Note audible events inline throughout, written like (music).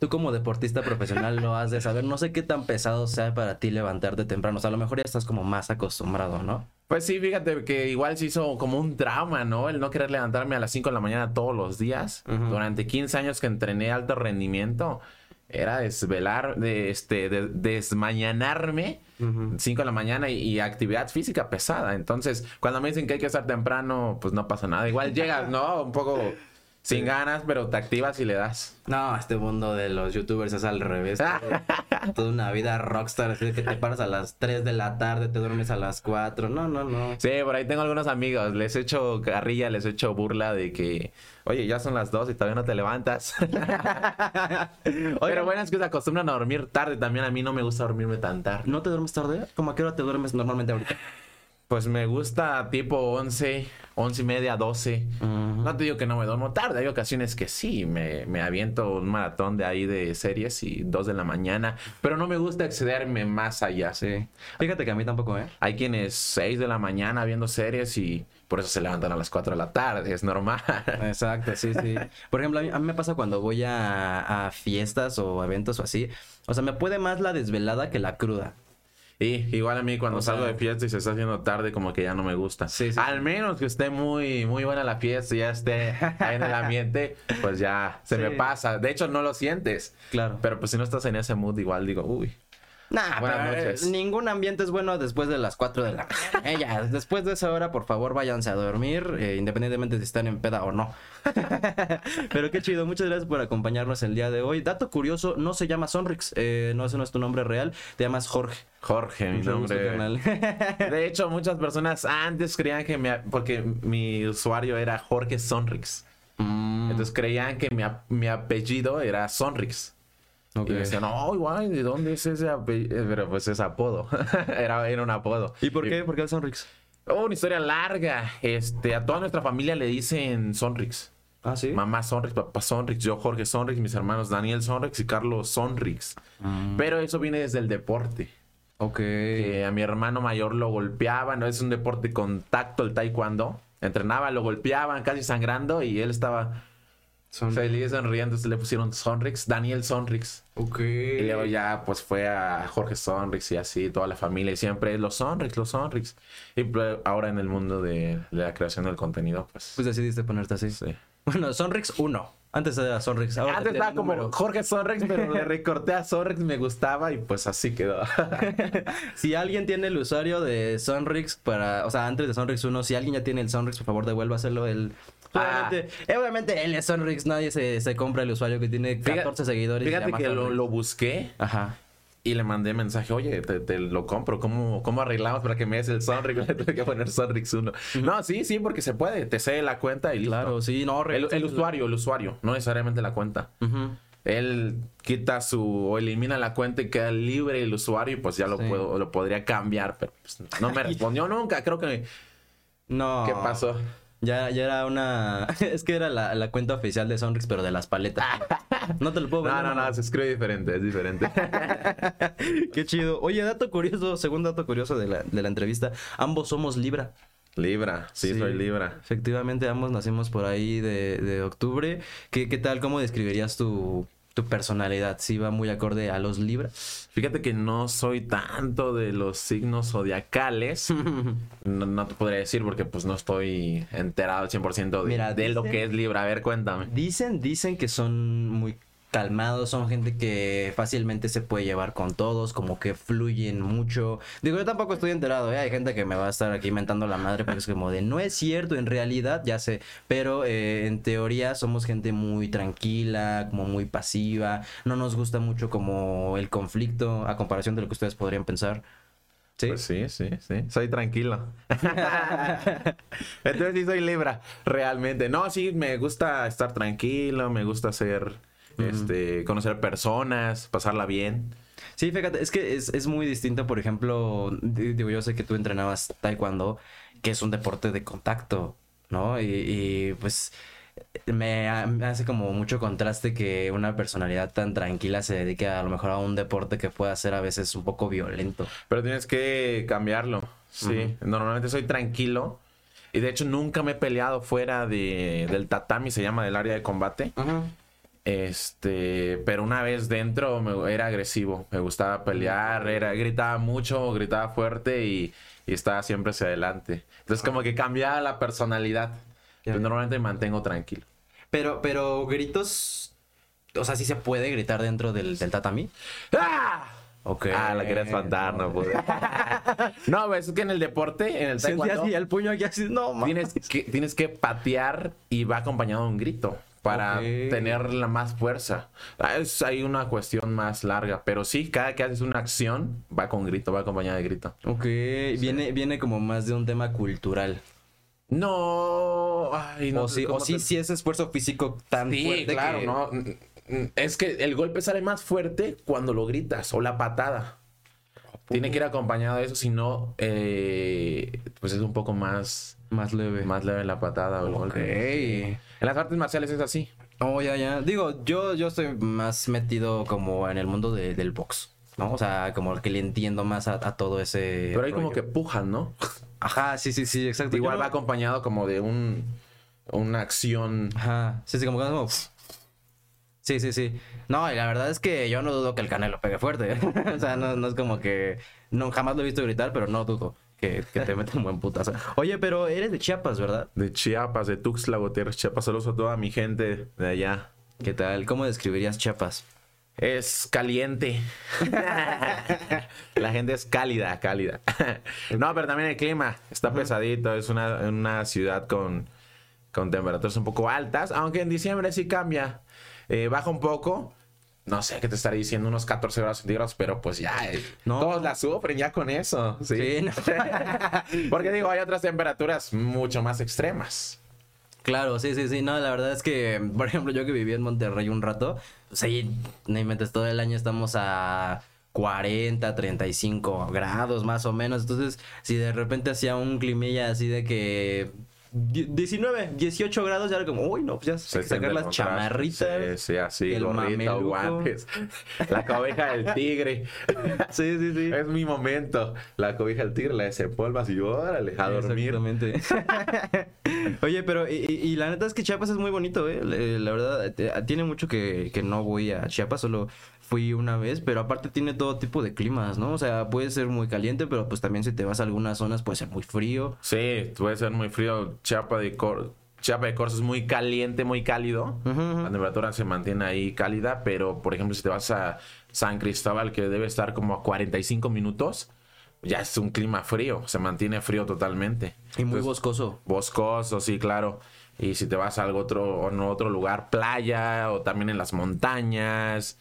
tú como deportista profesional lo has de saber. No sé qué tan pesado sea para ti levantarte temprano. O sea, a lo mejor ya estás como más acostumbrado, ¿no? Pues sí, fíjate que igual se hizo como un trauma, ¿no? El no querer levantarme a las 5 de la mañana todos los días. Durante 15 años que entrené alto rendimiento, era desvelar, de, este, de, desmañanarme 5 de la mañana y, y, actividad física pesada. Entonces, cuando me dicen que hay que estar temprano, pues no pasa nada. Igual llegas, ¿no? Un poco sin ganas, pero te activas y le das. No, este mundo de los youtubers es al revés. (laughs) Toda una vida rockstar, así que te paras a las 3 de la tarde, te duermes a las 4. No, no, no. Sí, por ahí tengo algunos amigos. Les he hecho carrilla, les he hecho burla de que, oye, ya son las 2 y todavía no te levantas. (laughs) Pero bueno, es que se acostumbran a dormir tarde. También a mí no me gusta dormirme tan tarde. ¿No te duermes tarde? ¿Cómo a qué hora te duermes normalmente ahorita? Pues me gusta tipo 11, 11 y media, 12. No te digo que no me duermo tarde, hay ocasiones que sí, me, me, aviento un maratón de ahí de series y 2 de la mañana, pero no me gusta excederme más allá. Sí. Fíjate que a mí tampoco, ¿eh? Hay quienes 6 de la mañana viendo series y por eso se levantan a las 4 de la tarde, es normal. (laughs) Exacto, sí, sí. Por ejemplo, a mí, a mí me pasa cuando voy a, a fiestas o eventos o así, o sea, me puede más la desvelada que la cruda. Y igual a mí cuando salgo de fiesta y se está haciendo tarde, como que ya no me gusta. Sí, sí. Al menos que esté muy, muy buena la fiesta y ya esté ahí en el ambiente, pues ya se Sí. me pasa. De hecho, no lo sientes. Claro. Pero pues si no estás en ese mood, igual digo, uy. Nah, pero, eh, ningún ambiente es bueno después de las 4 de la mañana. Eh, ya, después de esa hora, por favor, váyanse a dormir, eh, independientemente si están en peda o no. (laughs) pero qué chido, muchas gracias por acompañarnos el día de hoy. Dato curioso, no se llama Sonrix, eh, no, ese no es tu nombre real, te llamas Jorge. Jorge, mi nombre. De (laughs) hecho, muchas personas antes creían que mi, porque mi usuario era Jorge Sonrix. Mm, Entonces creían que mi apellido era Sonrix. Ok. Y me decían, oh, guay, ¿de dónde es ese apellido? Pero pues es apodo. (laughs) era, era un apodo. ¿Y por qué? ¿Por qué el Sonrix? Oh, una historia larga. Este, a toda nuestra familia le dicen Sonrix. Ah, sí. Mamá Sonrix, papá Sonrix, yo Jorge Sonrix, mis hermanos Daniel Sonrix y Carlos Sonrix. Mm, Pero eso viene desde el deporte. ok. Que a mi hermano mayor lo golpeaban, no es un deporte de contacto el taekwondo. Entrenaba, lo golpeaban casi sangrando y él estaba Son- feliz, sonriendo. Entonces le pusieron Sonrix, Daniel Sonrix. Ok. Y luego ya pues fue a Jorge Sonrix y así, toda la familia. Y siempre los Sonrix, los Sonrix. Y ahora en el mundo de, la creación del contenido, pues... Pues decidiste ponerte así. sí. Bueno, Sonrix 1. Antes era Sonrix. Ahora Antes estaba como. Jorge Sonrix, pero le (laughs) recorté a Sonrix, me gustaba y pues así quedó. (laughs) Si alguien tiene el usuario de Sonrix para, o sea, antes de Sonrix 1, si alguien ya tiene el Sonrix, por favor devuélvaselo. El. Obviamente, eh, obviamente él es Sonrix, nadie se, se compra el usuario que tiene 14 seguidores. y se Fíjate que lo, lo busqué Ajá. y le mandé mensaje, oye, te, te lo compro, ¿Cómo, ¿cómo arreglamos para que me des el Sonrix? (laughs) Le tuve que poner Sonrix 1. No, sí, sí, porque se puede, te cede la cuenta y listo. Claro, sí, no, El, el usuario, el usuario, no necesariamente la cuenta. Él quita su o elimina la cuenta y queda libre el usuario y pues ya lo Sí. puedo lo podría cambiar, pero pues, no me respondió nunca. Creo que No. ¿qué pasó? Ya, ya era una. (laughs) es que era la, la cuenta oficial de Sonrix, pero de las paletas. (laughs) no te lo puedo No, vender, no, no, se escribe diferente, es diferente. (laughs) Qué chido. Oye, dato curioso, segundo dato curioso de la, de la entrevista. Ambos somos Libra. Libra, sí, Sí. soy Libra. Efectivamente, ambos nacimos por ahí de, de octubre. ¿Qué, ¿Qué tal? ¿Cómo describirías tu, tu personalidad? ¿Sí va muy acorde a los Libra? Fíjate que no soy tanto de los signos zodiacales. (laughs) No, no te podría decir porque pues no estoy enterado al 100% de, Mira, de lo que es Libra. A ver, cuéntame. Dicen, dicen que son muy calmados, son gente que fácilmente se puede llevar con todos, como que fluyen mucho. Digo, yo tampoco estoy enterado, ¿eh? Hay gente que me va a estar aquí mentando la madre porque es como de, no es cierto, en realidad, ya sé, pero eh, en teoría somos gente muy tranquila, como muy pasiva, no nos gusta mucho como el conflicto a comparación de lo que ustedes podrían pensar. ¿Sí? Pues sí, sí, sí. Soy tranquilo. (laughs) Entonces sí soy Libra, realmente. No, sí, me gusta estar tranquilo, me gusta este, conocer personas, pasarla bien. Sí, fíjate, es que es, es muy distinto, por ejemplo, di- digo, yo sé que tú entrenabas taekwondo, que es un deporte de contacto, ¿no? Y, y, pues me, ha- me hace como mucho contraste que una personalidad tan tranquila se dedique a, lo mejor a un deporte que pueda ser a veces un poco violento. Pero tienes que cambiarlo. Sí, normalmente soy tranquilo. Y de hecho nunca me he peleado fuera de, del tatami, se llama del área de combate. Este, pero una vez dentro me, era agresivo, me gustaba pelear, era, gritaba mucho, gritaba fuerte y, y estaba siempre hacia adelante. Entonces como que cambiaba la personalidad. Pero normalmente me mantengo tranquilo. Pero, pero gritos, o sea, sí se puede gritar dentro del, del tatami. ¡Ah! Ok. Ah, la quería espantar, no pude. (laughs) no, pues, es que en el deporte, en el taekwondo, el puño aquí así, no, tienes que, tienes que patear y va acompañado de un grito para tener la más fuerza. Ah, Es ahí una cuestión más larga, pero sí, cada que haces una acción va con grito, va acompañado de grito. Ok, viene, viene como más de un tema cultural. No, ay, no o sí, o sí, te- sí ese esfuerzo físico tan Sí, fuerte claro, que- no. Es que el golpe sale más fuerte cuando lo gritas o la patada. Tiene que ir acompañado de eso, si no, eh, pues es un poco más, Más leve. más leve la patada o el Ok. golpe. En las artes marciales es así. Oh, ya, ya. Digo, yo, yo estoy más metido como en el mundo de- del box, ¿no? O sea, como que le entiendo más a, a todo ese... Pero hay como que pujan, ¿no? Ajá, sí, sí, sí, exacto. Igual Yo va no- acompañado como de un una acción. Ajá, sí, sí, como que como... Sí, sí, sí. No, y la verdad es que yo no dudo que el Canelo pegue fuerte. (laughs) o sea, no, no es como que... No, jamás lo he visto gritar, pero no dudo que, que te mete un buen putazo. Oye, pero eres de Chiapas, ¿verdad? De Chiapas, de Tuxtla Gutiérrez, Chiapas. Saludos a toda mi gente de allá. ¿Qué tal? ¿Cómo describirías Chiapas? Es caliente. (laughs) La gente es cálida, cálida. No, pero también el clima está pesadito. Es una, una ciudad con, con temperaturas un poco altas, aunque en diciembre sí cambia. Eh, baja un poco. No sé qué te estaré diciendo, unos 14 grados centígrados, pero pues ya, eh, No. todos la sufren ya con eso. Sí. Sí, no. (laughs) Porque digo, hay otras temperaturas mucho más extremas. Claro, sí, sí, sí. No, la verdad es que, por ejemplo, yo que viví en Monterrey un rato, ahí, no inventes, todo el año estamos a 40, 35 grados más o menos. Entonces, si de repente hacía un climilla así de que 19, 18 grados, ya era como, uy, no, pues ya hay que sacar las chamarritas. Sí, sí, así, el gorrito, guantes. (laughs) La cobija del tigre. (laughs) Sí, sí, sí. Es mi momento. La cobija del tigre la desempolvas y órale, a dormir. Exactamente. (laughs) Oye, pero y, y- y la neta es que Chiapas es muy bonito, ¿eh? Le- La verdad, te- tiene mucho que, que no voy a Chiapas, solo fui una vez, pero aparte tiene todo tipo de climas, ¿no? O sea, puede ser muy caliente, pero pues también si te vas a algunas zonas puede ser muy frío. Sí, puede ser muy frío. Chiapa de Cor Chiapa de Corzo es muy caliente, muy cálido. La temperatura se mantiene ahí cálida, pero por ejemplo, si te vas a San Cristóbal, que debe estar como a 45 minutos, ya es un clima frío, se mantiene frío totalmente. Y muy Entonces, boscoso. Boscoso, sí, claro. Y si te vas a algo otro, o otro lugar, playa, o también en las montañas,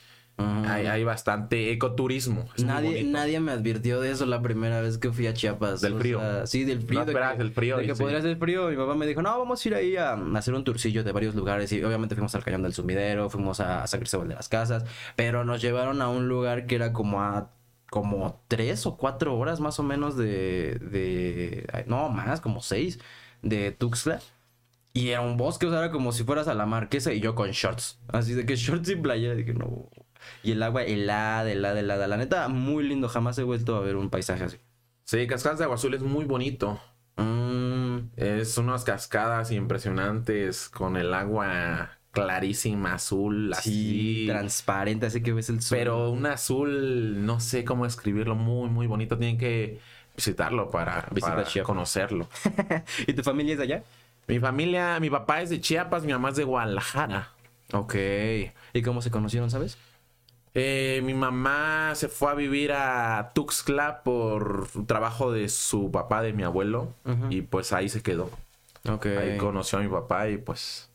hay, hay bastante ecoturismo. es Nadie, nadie me advirtió de eso la primera vez que fui a Chiapas. Del O frío. sea, sí, del frío. No de que- el frío De y que sí. podría ser frío. Mi papá me dijo, no, vamos a ir ahí a, a hacer un turcillo de varios lugares. Y obviamente fuimos al Cañón del Sumidero, fuimos a, San Cristóbal de las Casas. Pero nos llevaron a un lugar que era como a como tres o cuatro horas más o menos de, de no más, como seis de Tuxtla. Y era un bosque, o sea, era como si fueras a la marquesa y yo con shorts. Así de que shorts y playa. Dije, no. Y el agua helada, helada, helada. La neta, muy lindo. Jamás he vuelto a ver un paisaje así. Sí, Cascadas de Agua Azul es muy bonito. Mm, Es unas cascadas impresionantes con el agua clarísima, azul, sí, así. transparente, así que ves el sol. Pero un azul, no sé cómo escribirlo, muy, muy bonito. Tienen que visitarlo para, Visita para (laughs) conocerlo. ¿Y tu familia es de allá? Mi familia, mi papá es de Chiapas, mi mamá es de Guadalajara. Ok. ¿Y cómo se conocieron, sabes? Eh, mi mamá se fue a vivir a Tuxtla por trabajo de su papá, de mi abuelo, y pues ahí se quedó. Ok. Ahí conoció a mi papá y pues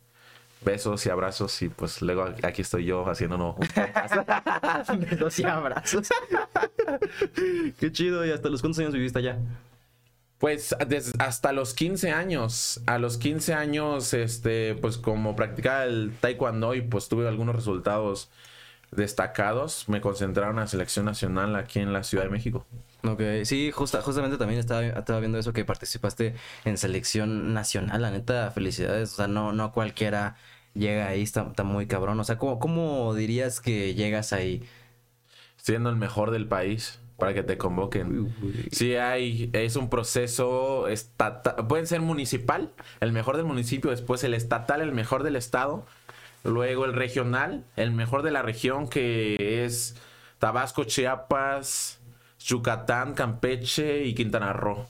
besos y abrazos y pues luego aquí estoy yo haciéndonos un. (laughs) Besos y abrazos. (laughs) Qué chido. ¿Y hasta los cuántos años viviste allá? Pues des- hasta los 15 años, a los 15 años, este, pues como practicaba el taekwondo y pues tuve algunos resultados destacados, me concentraron a la selección nacional aquí en la Ciudad de México. Ok, sí, justa, justamente también estaba, estaba viendo eso que participaste en selección nacional, la neta, felicidades, o sea, no, no cualquiera llega ahí, está, está muy cabrón, o sea, ¿cómo, ¿cómo dirías que llegas ahí? Siendo el mejor del país para que te convoquen. Sí, hay, es un proceso estatal, pueden ser municipal, el mejor del municipio, después el estatal, el mejor del estado, Luego el regional, el mejor de la región que es Tabasco, Chiapas, Yucatán, Campeche y Quintana Roo.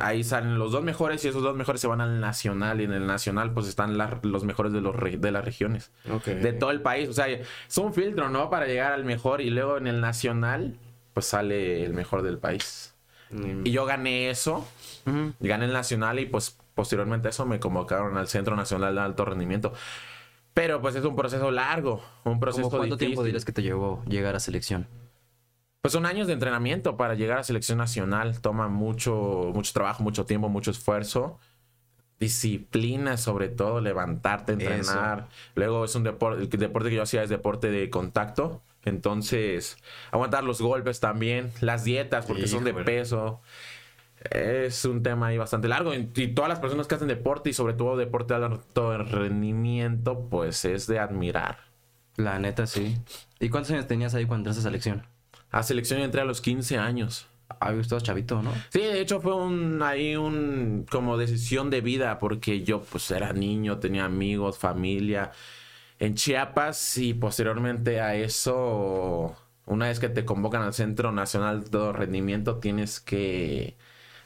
Ahí salen los dos mejores y esos dos mejores se van al nacional y en el nacional pues están los mejores de, los de las regiones. De todo el país. O sea, es un filtro, ¿no? Para llegar al mejor y luego en el nacional pues sale el mejor del país. Mm. Y yo gané eso. Gané el nacional y pues posteriormente a eso me convocaron al Centro Nacional de Alto Rendimiento. Pero pues es un proceso largo, un proceso ¿Cuánto tiempo dirías que te llevó llegar a selección? Pues son años de entrenamiento para llegar a selección nacional. Toma mucho, mucho trabajo, mucho tiempo, mucho esfuerzo. Disciplina, sobre todo, levantarte, entrenar. Luego es un deporte, el deporte que yo hacía es deporte de contacto. Entonces, aguantar los golpes también, las dietas, porque son de peso. Es un tema ahí bastante largo. Y todas las personas que hacen deporte y sobre todo deporte de alto rendimiento, pues es de admirar. La neta, sí. ¿Y cuántos años tenías ahí cuando entraste a selección? A selección entré a los 15 años. Había estado chavito, ¿no? Sí, de hecho fue un ahí un como decisión de vida porque yo pues era niño, tenía amigos, familia en Chiapas y posteriormente a eso una vez que te convocan al Centro Nacional de Rendimiento tienes que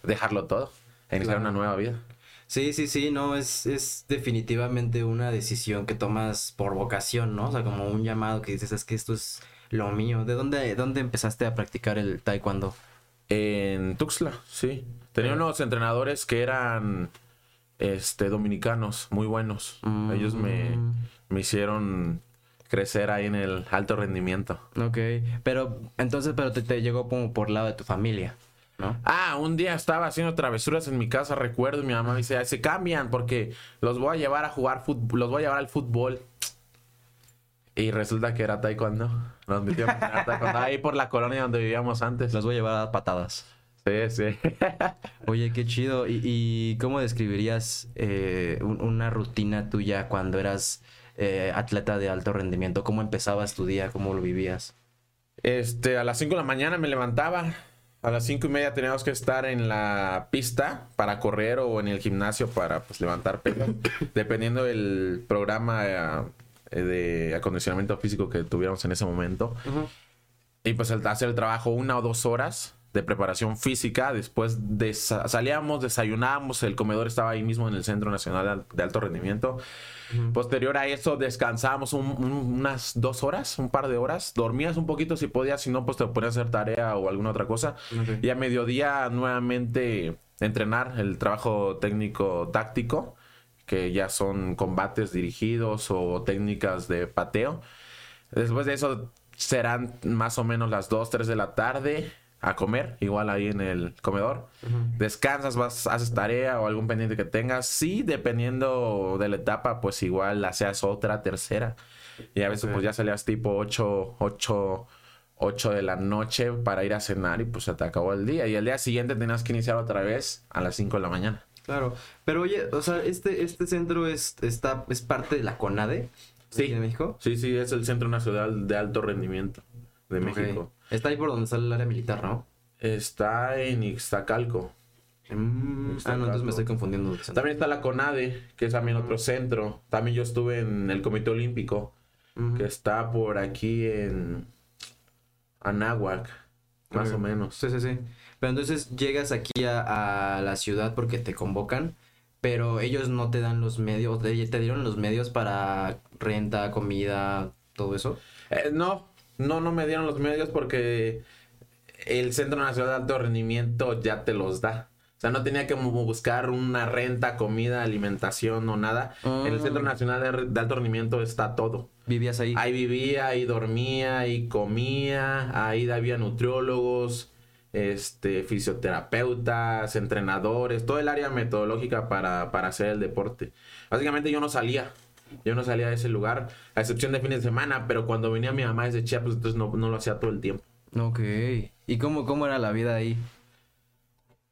dejarlo todo, iniciar una nueva vida. Sí, sí, sí, no, es, es definitivamente una decisión que tomas por vocación, ¿no? O sea, como un llamado que dices, es que esto es lo mío. ¿De dónde, dónde empezaste a practicar el taekwondo? En Tuxtla, sí. Tenía unos entrenadores que eran este dominicanos, muy buenos. Ellos me, mm. me hicieron crecer ahí en el alto rendimiento. Ok, pero entonces, pero te, te llegó como por lado de tu familia. ¿No? Ah, un día estaba haciendo travesuras en mi casa, recuerdo, y mi mamá me dice, se cambian porque los voy a llevar a jugar fútbol, los voy a llevar al fútbol. Y resulta que era taekwondo. Nos metíamos a taekwondo ahí por la colonia donde vivíamos antes. Los voy a llevar a patadas. Sí, sí. (laughs) Oye, qué chido. ¿Y, cómo describirías eh, una rutina tuya cuando eras eh, atleta de alto rendimiento? ¿Cómo empezabas tu día? ¿Cómo lo vivías? Este, a las 5 de la mañana me levantaba. A las cinco y media teníamos que estar en la pista para correr o en el gimnasio para pues, levantar peso. (coughs) Dependiendo del programa eh, de acondicionamiento físico que tuviéramos en ese momento. Y pues hacer el trabajo una o dos horas de preparación física. Después de, salíamos, desayunábamos, el comedor estaba ahí mismo en el Centro Nacional de Alto Rendimiento. Posterior a eso descansábamos unas dos horas, un par de horas. Dormías un poquito si podías, si no, pues te ponías a hacer tarea o alguna otra cosa. Y a mediodía nuevamente entrenar el trabajo técnico táctico que ya son combates dirigidos o técnicas de pateo. Después de eso serán más o menos las 2, 3 de la tarde a comer, igual ahí en el comedor. Descansas, vas, haces tarea o algún pendiente que tengas. Sí, dependiendo de la etapa, pues igual la seas otra, tercera. Y a veces pues ya salías tipo 8, 8, 8 de la noche para ir a cenar y pues se te acabó el día. Y el día siguiente tenías que iniciar otra vez a las 5 de la mañana. Claro, pero oye, o sea, este, este centro es, está, es parte de la CONADE sí. de México. Sí, sí, es el Centro Nacional de Alto Rendimiento de México. Está ahí por donde sale el área militar, ¿no? Está en Ixtacalco. Mm, ah, no, entonces me estoy confundiendo. También está la CONADE, que es también otro centro. También yo estuve en el Comité Olímpico, que está por aquí en Anáhuac, más o menos. Sí, sí, sí. Pero entonces llegas aquí a, la ciudad porque te convocan, pero ellos no te dan los medios, te, te dieron los medios para renta, comida, todo eso. Eh, no, no, no me dieron los medios porque el Centro Nacional de Alto Rendimiento ya te los da. O sea, no tenía que buscar una renta, comida, alimentación o nada. En el Centro ah. Nacional de, Alto Rendimiento está todo. ¿Vivías ahí? Ahí vivía, ahí dormía, ahí comía, ahí había nutriólogos, este, fisioterapeutas, entrenadores, todo el área metodológica para, hacer el deporte. Básicamente yo no salía, yo no salía de ese lugar, a excepción de fines de semana, pero cuando venía mi mamá desde Chiapas, entonces no, lo hacía todo el tiempo. Ok. ¿Y cómo, cómo era la vida ahí?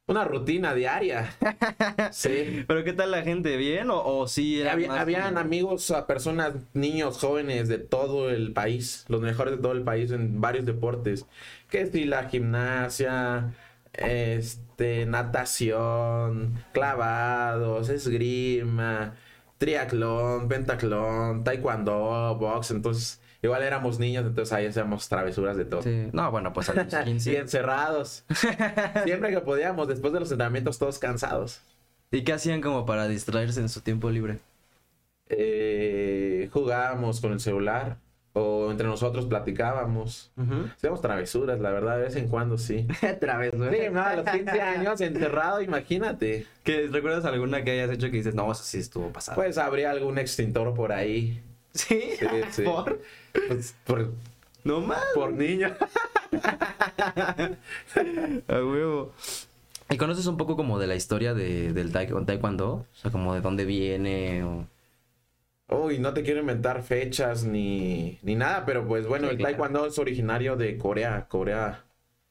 Una rutina diaria. (laughs) sí. ¿Pero qué tal la gente? ¿Bien o, o sí? Era habían amigos, a personas, niños, jóvenes de todo el país, los mejores de todo el país en varios deportes que si la gimnasia, este, natación, clavados, esgrima, triatlón, pentatlón, taekwondo, box, entonces igual éramos niños, entonces ahí hacíamos travesuras de todo. Sí. No, bueno, pues a los (laughs) 15. Y encerrados. (laughs) Siempre que podíamos, después de los entrenamientos, todos cansados. ¿Y qué hacían como para distraerse en su tiempo libre? Eh, jugábamos con el celular o entre nosotros platicábamos. Hacíamos travesuras, la verdad, de vez en cuando sí. (laughs) Travesuras. Sí, no, a los 15 años encerrado, imagínate. ¿Qué, ¿Recuerdas alguna que hayas hecho que dices, no, eso sí estuvo pasado? Pues habría algún extintor por ahí. sí, Sí, sí. (laughs) ¿Por? Pues, por, No más. por niño. (laughs) A huevo. ¿Y conoces un poco como de la historia de, del taek- taekwondo? O sea, como de dónde viene o... Uy, no te quiero inventar fechas ni, ni nada, pero pues bueno, Sí, el claro. taekwondo es originario de Corea, Corea.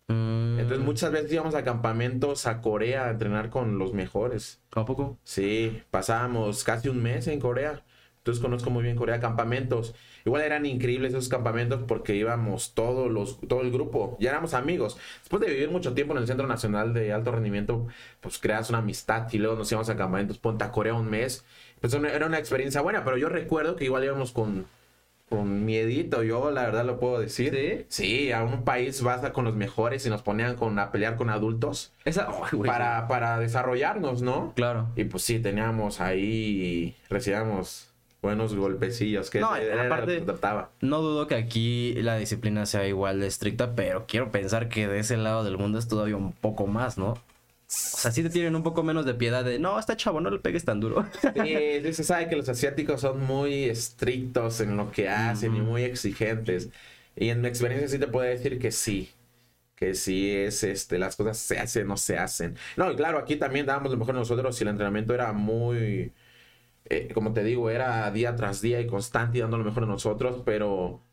Mm, Entonces muchas veces íbamos a campamentos a Corea a entrenar con los mejores. ¿A poco? Sí, pasábamos casi un mes en Corea. Entonces conozco muy bien Corea, campamentos. Igual eran increíbles esos campamentos porque íbamos todos los, todo el grupo, ya éramos amigos. Después de vivir mucho tiempo en el Centro Nacional de Alto Rendimiento, pues creas una amistad y luego nos íbamos a campamentos, ponte a Corea un mes. Pues era una experiencia buena, pero yo recuerdo que igual íbamos con, con miedito, yo la verdad lo puedo decir. ¿Sí? Sí, a un país vas a con los mejores y nos ponían con, a pelear con adultos Esa... Ay, güey, para, para desarrollarnos, ¿no? Claro. Y pues sí, teníamos ahí, recibíamos buenos golpecillos, que No, era lo que aparte- se trataba. No dudo que aquí la disciplina sea igual de estricta, pero quiero pensar que de ese lado del mundo es todavía un poco más, ¿no? O sea, sí te tienen un poco menos de piedad de, no, está chavo, no le pegues tan duro. Sí, se sabe que los asiáticos son muy estrictos en lo que hacen y muy exigentes. Y en mi experiencia sí te puedo decir que sí. Que sí es, este, las cosas se hacen o se hacen. No, y claro, aquí también dábamos lo mejor nosotros y el entrenamiento era muy, eh, como te digo, era día tras día y constante y dando lo mejor de nosotros, pero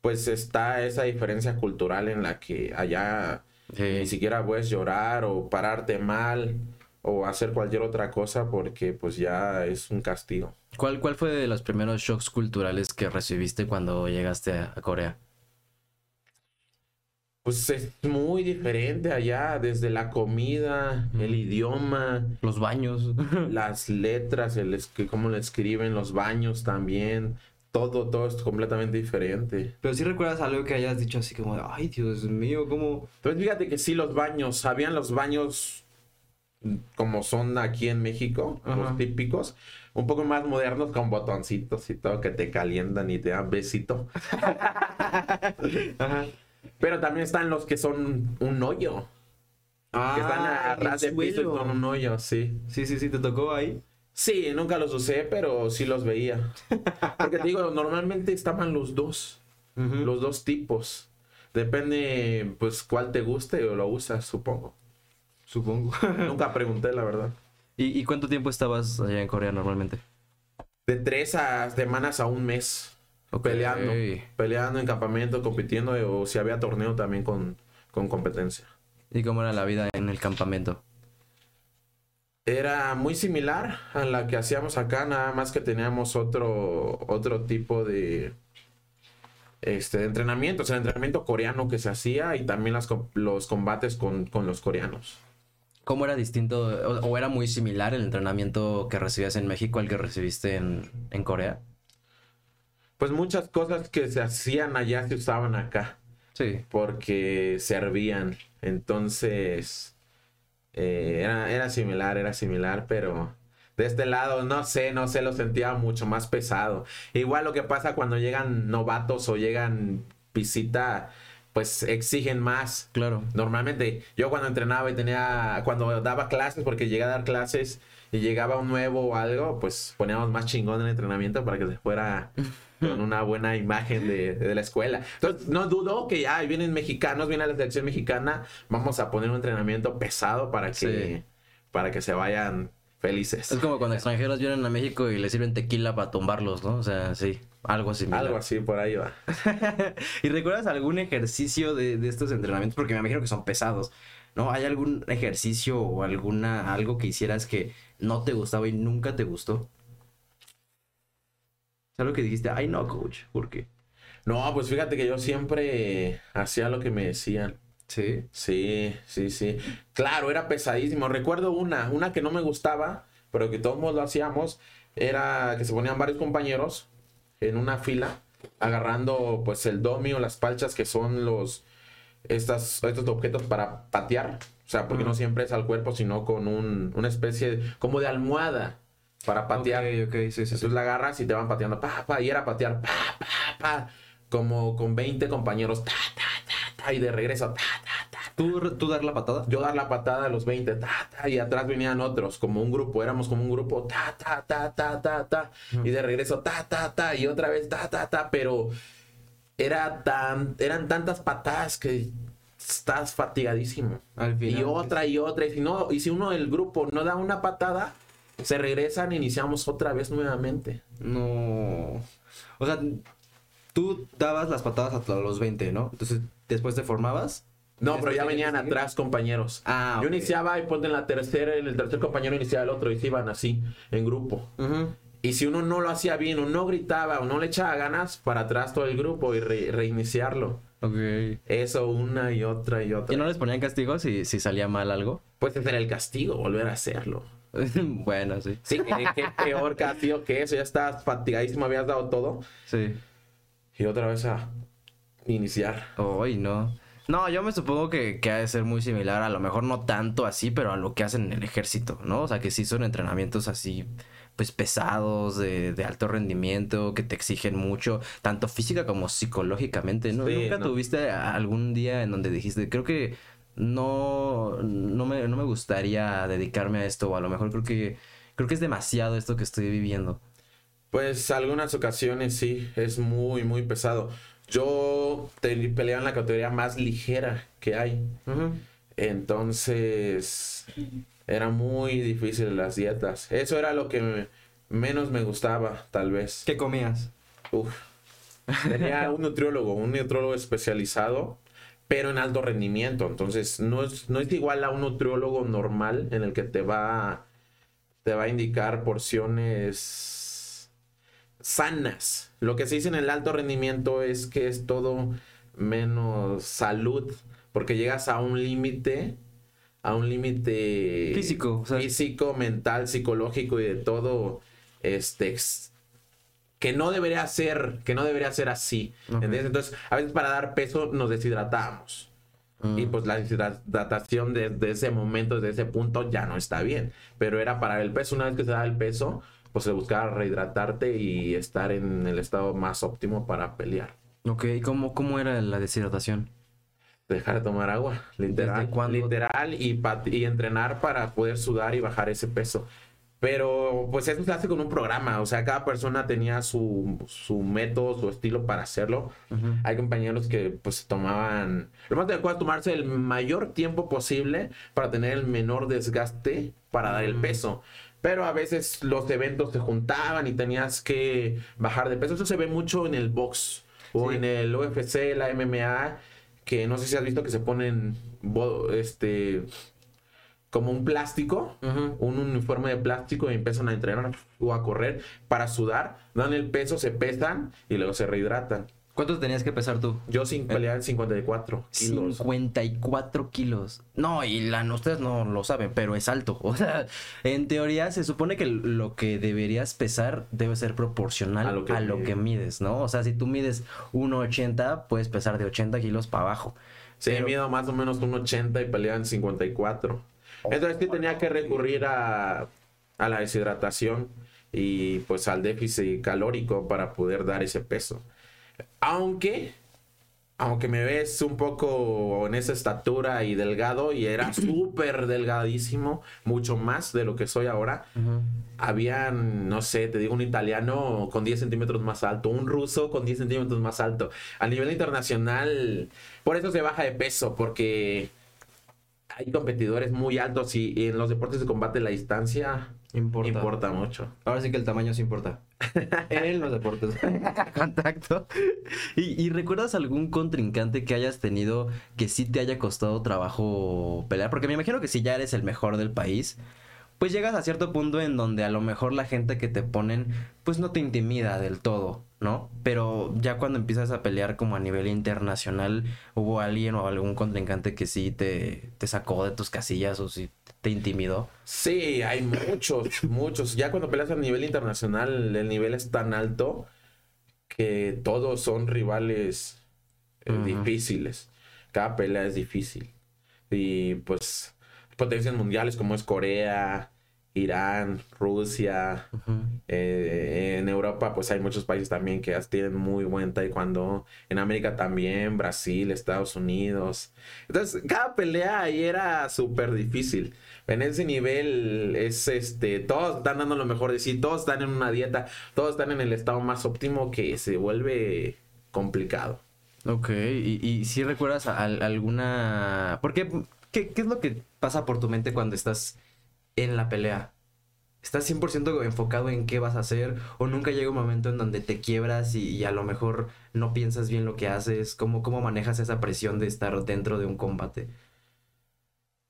pues está esa diferencia cultural en la que allá ni siquiera puedes llorar o pararte mal o hacer cualquier otra cosa porque pues ya es un castigo. ¿Cuál, ¿Cuál fue de los primeros shocks culturales que recibiste cuando llegaste a, a Corea? Pues es muy diferente allá, desde la comida, el idioma, Los baños. (laughs) las letras, el cómo le escriben, los baños también, todo, todo es completamente diferente. Pero si recuerdas algo que hayas dicho así como, ay, Dios mío, ¿cómo? Entonces fíjate que sí, los baños, habían los baños como son aquí en México, Ajá. los típicos, un poco más modernos con botoncitos y todo que te calientan y te dan besito. Ajá. Pero también están los que son un hoyo, que están a- a ras de piso y son un hoyo, sí. Sí, sí, sí, te tocó ahí. Sí, nunca los usé, pero sí los veía. (laughs) Porque te digo, normalmente estaban los dos, los dos tipos. Depende, pues, cuál te guste o lo usas, supongo. Supongo. (laughs) Nunca pregunté, la verdad. ¿Y, y cuánto tiempo estabas allá en Corea normalmente? De tres a semanas a un mes. Peleando. Peleando en campamento, compitiendo, o si había torneo también con, con competencia. ¿Y cómo era la vida en el campamento? Era muy similar a la que hacíamos acá, nada más que teníamos otro, otro tipo de, este, de entrenamiento, o sea, el entrenamiento coreano que se hacía y también las, los combates con, con los coreanos. ¿Cómo era distinto o, o era muy similar el entrenamiento que recibías en México al que recibiste en, en Corea? Pues muchas cosas que se hacían allá se usaban acá. Sí. porque servían. Entonces, eh, era, era similar, era similar, pero de este lado, no sé, no sé, lo sentía mucho más pesado. Igual lo que pasa cuando llegan novatos o llegan visita, pues exigen más. Claro. Normalmente, yo cuando entrenaba y tenía, cuando daba clases, porque llegué a dar clases y llegaba un nuevo o algo, pues poníamos más chingón en el entrenamiento para que se fuera (laughs) con una buena imagen de, de la escuela. Entonces, no dudo que ya vienen mexicanos, viene la selección mexicana, vamos a poner un entrenamiento pesado para que, Sí. para que se vayan felices. Es como cuando (laughs) extranjeros vienen a México y les sirven tequila para tumbarlos, ¿no? O sea, sí, algo similar. Algo así, por ahí va. (laughs) ¿Y recuerdas algún ejercicio de, de estos entrenamientos? Porque me imagino que son pesados, ¿no? ¿Hay algún ejercicio o alguna, algo que hicieras que no te gustaba y nunca te gustó? Es algo que dijiste, ay no, coach, ¿por qué? No, pues fíjate que yo siempre hacía lo que me decían. Sí. Sí, sí, sí. Claro, era pesadísimo. Recuerdo una, una que no me gustaba, pero que todos lo hacíamos, era que se ponían varios compañeros en una fila agarrando pues el domi o las palchas que son los estas, estos objetos para patear. O sea, porque no siempre es al cuerpo, sino con un, una especie como de almohada para patear. Ok, ok, sí, sí, Entonces la agarras y te van pateando, pa, pa, y era patear, pa, pa, pa, como con 20 compañeros, ta, ta, ta, ta, y de regreso, ta, ta. ¿Tú, ¿Tú dar la patada? Yo dar la patada a los 20, ta, ta, y atrás venían otros, como un grupo, éramos como un grupo, ta, ta, ta, ta, ta, ta, y de regreso, ta, ta, ta, y otra vez, ta, ta, ta, pero era tan, eran tantas patadas que estás fatigadísimo. Al final. Y otra y otra, y si no, y si uno del grupo no da una patada, se regresan e iniciamos otra vez nuevamente. No. O sea, tú dabas las patadas hasta los 20, ¿no? Entonces, después te formabas. No, pero ya ¿Después venían atrás compañeros. Ah, Yo iniciaba y ponte en la tercera, en el tercer compañero iniciaba el otro y se iban así, en grupo. Y si uno no lo hacía bien o no gritaba o no le echaba ganas, para atrás todo el grupo y re- reiniciarlo. Ok. Eso una y otra y otra. ¿Y no les ponían castigo si, si salía mal algo? Pues ese era el castigo, volver a hacerlo. (laughs) bueno, sí. Sí, qué, peor castigo que eso. Ya estás fatigadísimo, habías dado todo. Sí. Y otra vez a iniciar. Hoy no. No, yo me supongo que, que ha de ser muy similar, a lo mejor no tanto así, pero a lo que hacen en el ejército, ¿no? O sea, que sí son entrenamientos así, pues pesados, de, de alto rendimiento, que te exigen mucho, tanto física como psicológicamente, ¿no? Sí, ¿Nunca no. tuviste algún día en donde dijiste, creo que no, no me, no me gustaría dedicarme a esto, o a lo mejor creo que, creo que es demasiado esto que estoy viviendo? Pues algunas ocasiones sí, es muy, muy pesado. Yo te peleaba en la categoría más ligera que hay. Entonces, era muy difícil las dietas. Eso era lo que me- menos me gustaba, tal vez. ¿Qué comías? Uf. Tenía un nutriólogo, un nutriólogo especializado, pero en alto rendimiento. Entonces, no es, no es igual a un nutriólogo normal en el que te va, te va a indicar porciones sanas. Lo que se dice en el alto rendimiento es que es todo menos salud, porque llegas a un límite, a un límite Físico, o sea- físico, mental, psicológico y de todo, este, que no debería ser, que no debería ser así. Entonces, a veces para dar peso nos deshidratamos. Mm. Y pues la deshidratación desde ese momento, desde ese punto, ya no está bien. Pero era para el peso. Una vez que se da el peso, pues se buscaba rehidratarte y estar en el estado más óptimo para pelear. Ok, ¿y ¿cómo, cómo era la deshidratación? Dejar de tomar agua, literal. Literal y, y entrenar para poder sudar y bajar ese peso. Pero pues eso se hace con un programa, o sea, cada persona tenía su, su método, su estilo para hacerlo. Hay compañeros que pues tomaban, lo más adecuado es tomarse el mayor tiempo posible para tener el menor desgaste para dar el peso. Pero a veces los eventos se juntaban y tenías que bajar de peso. Eso se ve mucho en el box o Sí. en el UFC, la MMA, que no sé si has visto que se ponen este como un plástico, un uniforme de plástico y empiezan a entrenar o a correr para sudar, dan el peso, se pesan y luego se rehidratan. ¿Cuánto tenías que pesar tú? Yo sin pelear 54 kilos. 54 kilos. No, y la, ustedes no lo saben, pero es alto. (laughs) O sea, en teoría se supone que lo que deberías pesar debe ser proporcional A a lo que mides. ¿no? O sea, si tú mides 1,80, puedes pesar de 80 kilos para abajo. Sí, Pero- mido más o menos un 80 y peleaba en 54. Entonces sí tenía que recurrir a, a la deshidratación y pues al déficit calórico para poder dar ese peso. Aunque, aunque me ves un poco en esa estatura y delgado y era (clears throat) súper delgadísimo, mucho más de lo que soy ahora, habían, no sé, te digo, un italiano con 10 centímetros más alto, un ruso con 10 centímetros más alto. A nivel internacional, por eso se baja de peso, porque hay competidores muy altos y, y en los deportes de combate la distancia Importa. importa mucho. Ahora sí que el tamaño sí importa. (laughs) en los deportes. (laughs) Contacto. ¿Y, y recuerdas algún contrincante que hayas tenido que sí te haya costado trabajo pelear? Porque me imagino que si ya eres el mejor del país, pues llegas a cierto punto en donde a lo mejor la gente que te ponen, pues no te intimida del todo, ¿no? Pero ya cuando empiezas a pelear como a nivel internacional, ¿hubo alguien o algún contrincante que sí te, te sacó de tus casillas o sí te intimidó. Sí, hay muchos, (laughs) muchos. Ya cuando peleas a nivel internacional, el nivel es tan alto que todos son rivales eh, difíciles. Cada pelea es difícil. Y pues potencias mundiales como es Corea, Irán, Rusia. Eh, en Europa, pues hay muchos países también que tienen muy buen taekwondo. En América también, Brasil, Estados Unidos. Entonces, cada pelea ahí era súper difícil. En ese nivel es este, todos están dando lo mejor de sí, todos están en una dieta, todos están en el estado más óptimo que se vuelve complicado. Ok, y, si recuerdas alguna... ¿Por qué, qué, qué es lo que pasa por tu mente cuando estás en la pelea. ¿Estás 100% enfocado en qué vas a hacer? ¿O nunca llega un momento en donde te quiebras y, a lo mejor no piensas bien lo que haces? ¿Cómo, ¿Cómo manejas esa presión de estar dentro de un combate?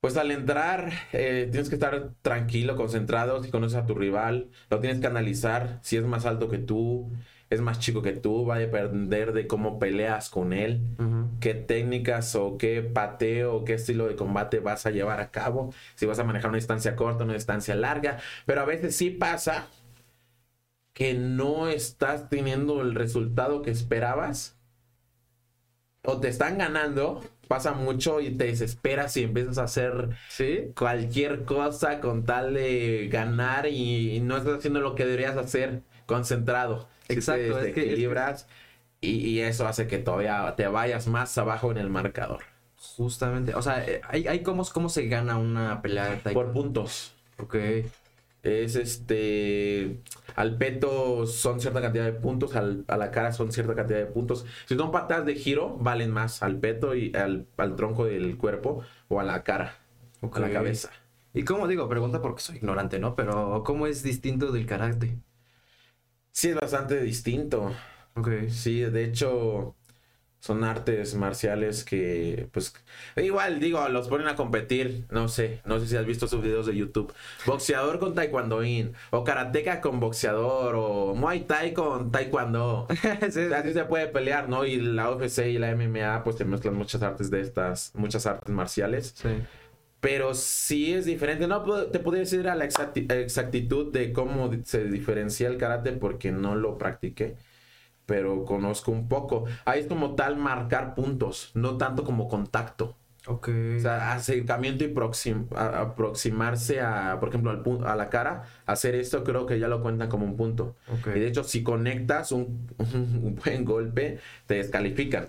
Pues al entrar eh, tienes que estar tranquilo, concentrado. Si conoces a tu rival, lo tienes que analizar. Si es más alto que tú, es más chico que tú, va a depender de cómo peleas con él, qué técnicas o qué pateo o qué estilo de combate vas a llevar a cabo, si vas a manejar una distancia corta, una distancia larga, pero a veces sí pasa que no estás teniendo el resultado que esperabas o te están ganando, pasa mucho y te desesperas y empiezas a hacer cualquier cosa con tal de ganar y no estás haciendo lo que deberías hacer concentrado. Exacto. Te, equilibras Y, eso hace que todavía te vayas más abajo en el marcador. Justamente. O sea, eh, hay, hay cómo, cómo se gana una pelea de taekwondo. Por puntos. Ok. Es este. Al peto son cierta cantidad de puntos, al, a la cara son cierta cantidad de puntos. Si son patadas de giro, valen más al peto y al, tronco del cuerpo o a la cara, o a la cabeza. ¿Y cómo digo? Pregunta porque soy ignorante, ¿no? Pero ¿cómo es distinto del karate? Sí, es bastante distinto. Ok. Sí, de hecho, son artes marciales que, pues, igual, digo, los ponen a competir. No sé, no sé si has visto sus videos de YouTube. Boxeador con taekwondoín, o karateca con boxeador, o muay thai con taekwondo. (laughs) sí, Así se puede pelear, ¿no? Y la UFC y la MMA, pues, te mezclan muchas artes de estas, muchas artes marciales. Sí pero sí es diferente. No te podría decir a la exactitud de cómo se diferencia el karate porque no lo practiqué, pero conozco un poco. Ahí es como tal marcar puntos, no tanto como contacto. Ok. O sea, acercamiento y aproximarse a, por ejemplo, al a la cara, hacer esto creo que ya lo cuentan como un punto. Okay. Y de hecho, si conectas un, un buen golpe, te descalifican.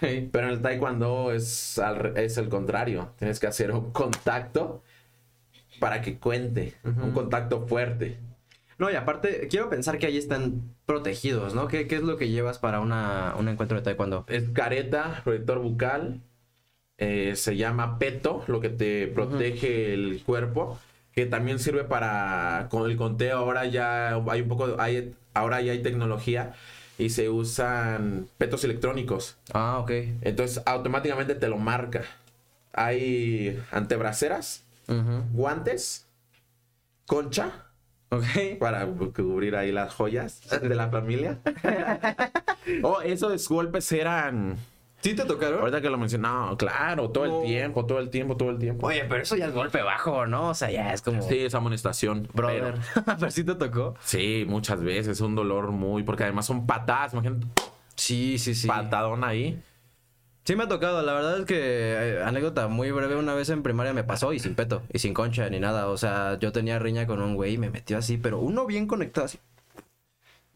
Pero en el taekwondo es, es el contrario. Tienes que hacer un contacto para que cuente. Un contacto fuerte. No, y aparte, quiero pensar que ahí están protegidos, ¿no? ¿Qué, es lo que llevas para una, un encuentro de taekwondo? Es careta, protector bucal. Eh, se llama peto, lo que te protege el cuerpo. Que también sirve para. Con el conteo, ahora ya hay un poco. Hay, ahora ya hay tecnología y se usan petos electrónicos. Ah, ok. Entonces automáticamente te lo marca. Hay antebraceras, guantes, concha. Ok. Para cubrir ahí las joyas de la familia. (laughs) oh, esos golpes eran ¿Sí te tocaron? Ahorita que lo mencionaba, claro, todo el tiempo, todo el tiempo, todo el tiempo. Oye, pero eso ya es golpe bajo, ¿no? O sea, ya es como. Sí, es amonestación. Brother. Pero, (laughs) sí te tocó. Sí, muchas veces. Es un dolor muy. Porque además son patadas, imagínate. Sí, sí, sí. Patadón ahí. Sí me ha tocado, la verdad es que eh, anécdota muy breve, una vez en primaria me pasó y sin peto, y sin concha ni nada, o sea, yo tenía riña con un güey y me metió así, pero uno bien conectado así,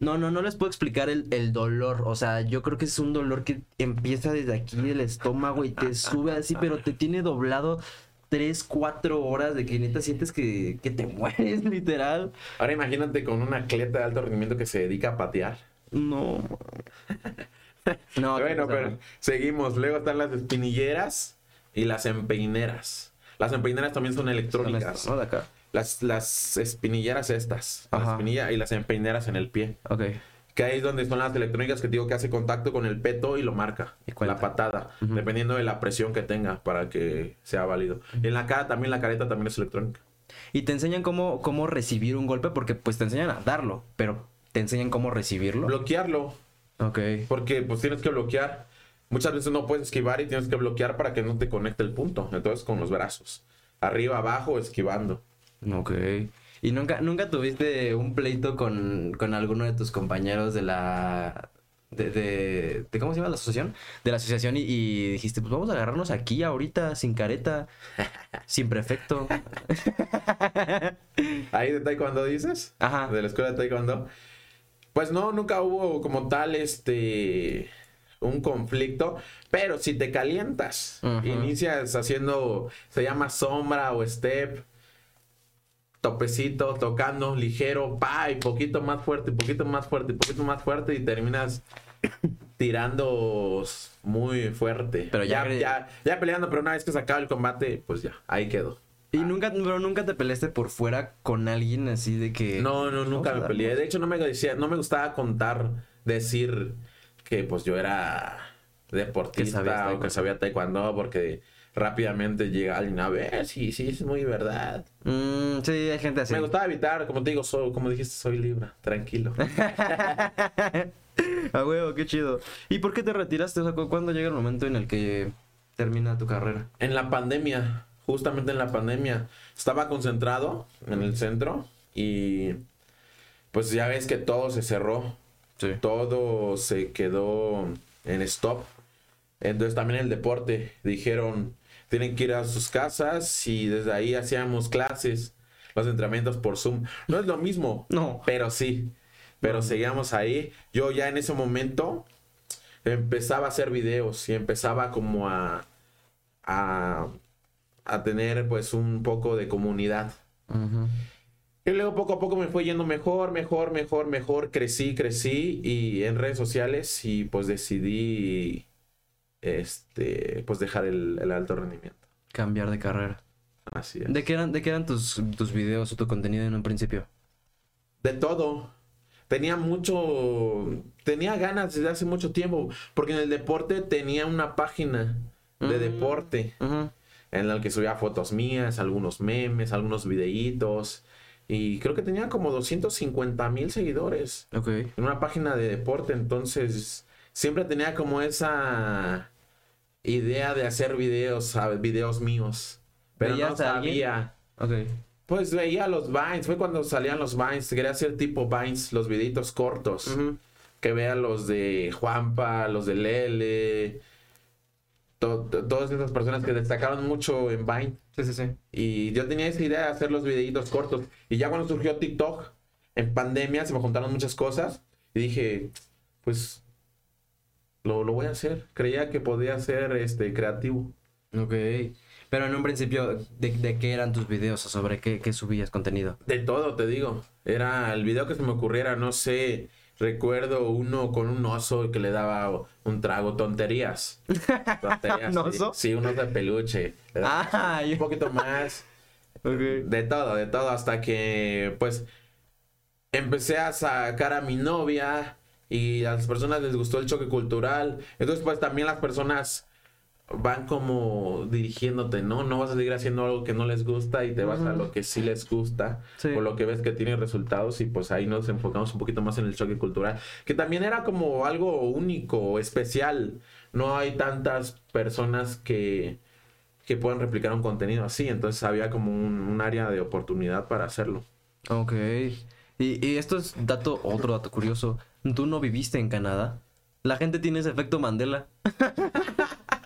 no, no, no les puedo explicar el, dolor. O sea, yo creo que es un dolor que empieza desde aquí del estómago y te sube así, pero te tiene doblado tres, cuatro horas de que neta sientes que, te (laughs) mueres, literal. Ahora imagínate con una atleta de alto rendimiento que se dedica a patear. No. (laughs) (laughs) no bueno, pero seguimos. Luego están las espinilleras y las empeineras. Las empeineras también son electrónicas. no, de acá. Las, las espinilleras estas. La espinilla y las empeineras en el pie. Ok. Que ahí es donde son las electrónicas que digo que hace contacto con el peto y lo marca. Y la patada. Dependiendo de la presión que tenga para que sea válido. Y en la cara también, la careta también es electrónica. Y te enseñan cómo, cómo recibir un golpe porque pues te enseñan a darlo, pero te enseñan cómo recibirlo. Bloquearlo. Ok. Porque pues tienes que bloquear. Muchas veces no puedes esquivar y tienes que bloquear para que no te conecte el punto. Entonces con los brazos arriba, abajo, esquivando. Ok. ¿Y nunca, nunca tuviste un pleito con, con alguno de tus compañeros de la... De, de, de- ¿Cómo se llama la asociación? De la asociación y, y dijiste, pues vamos a agarrarnos aquí ahorita, sin careta, (laughs) sin prefecto. (laughs) Ahí de Taekwondo dices. Ajá. De la escuela de Taekwondo. Pues no, nunca hubo como tal este un conflicto, pero si te calientas, Ujú. inicias haciendo, se llama sombra o step, topecito, tocando ligero, pa, y poquito más fuerte, y poquito más fuerte, y poquito más fuerte, y terminas tirando muy fuerte. Pero ya ya, ya, ya peleando, pero una vez que se acaba el combate, pues ya, ahí quedó. Y nunca, pero nunca te peleaste por fuera con alguien así de que... No, no, nunca me peleé. De hecho, no me decía, no me gustaba contar, decir que pues yo era deportista o que sabía taekwondo, porque rápidamente llega alguien a ver, sí, sí, es muy verdad. Mm, sí, hay gente así. Me gustaba evitar, como te digo, soy, como dijiste, soy libra, tranquilo. (laughs) A huevo, qué chido. ¿Y por qué te retiraste? O sea, ¿cu- ¿cuándo llega el momento en el que termina tu carrera? en la pandemia, justamente en la pandemia, estaba concentrado en el centro y pues ya ves que todo se cerró. Sí. todo se quedó en stop. Entonces también el deporte dijeron, tienen que ir a sus casas y desde ahí hacíamos clases, los entrenamientos por Zoom. No es lo mismo, No. pero sí, pero seguíamos ahí. Yo ya en ese momento empezaba a hacer videos y empezaba como a, a, a tener pues un poco de comunidad. Y luego poco a poco me fue yendo mejor, mejor, mejor, mejor. Crecí, crecí y en redes sociales y pues decidí este pues dejar el, el alto rendimiento. Cambiar de carrera. Así es. ¿De qué eran, de qué eran tus, tus videos o tu contenido en un principio? De todo. Tenía mucho, tenía ganas desde hace mucho tiempo, porque en el deporte tenía una página de Mm. deporte. En la que subía fotos mías, algunos memes, algunos videitos y creo que tenía como 250 mil seguidores. Ok. en una página de deporte, entonces siempre tenía como esa idea de hacer videos, ¿sabes? videos míos, pero no ¿Veías a alguien? sabía. Ok. Pues veía los Vines, fue cuando salían los Vines, quería hacer tipo Vines, los videitos cortos, que vea los de Juanpa, los de Lele, to- to- todas esas personas que destacaron mucho en Vine. Sí, sí, sí. Y yo tenía esa idea de hacer los videitos cortos. Y ya cuando surgió TikTok, en pandemia, se me juntaron muchas cosas. Y dije, pues, lo, lo voy a hacer. Creía que podía ser este, creativo. Ok. Pero en un principio, ¿de, de qué eran tus videos o sobre qué, qué subías contenido? De todo, te digo. Era el video que se me ocurriera, no sé. Recuerdo uno con un oso que le daba un trago, tonterías. (laughs) Tonterías. ¿Un oso? Sí, un oso de peluche. Ah, un poquito más. (laughs) De todo, de todo, hasta que pues empecé a sacar a mi novia y a las personas les gustó el choque cultural. Entonces pues también las personas van como dirigiéndote, ¿no? No vas a seguir haciendo algo que no les gusta y te vas a lo que sí les gusta, Sí. o lo que ves que tiene resultados y pues ahí nos enfocamos un poquito más en el choque cultural, que también era como algo único, especial. No hay tantas personas que que puedan replicar un contenido así. Entonces había como un, un área de oportunidad para hacerlo. Ok. Y, y esto es dato, otro dato curioso. Tú no viviste en Canadá. La gente tiene ese efecto Mandela. (laughs)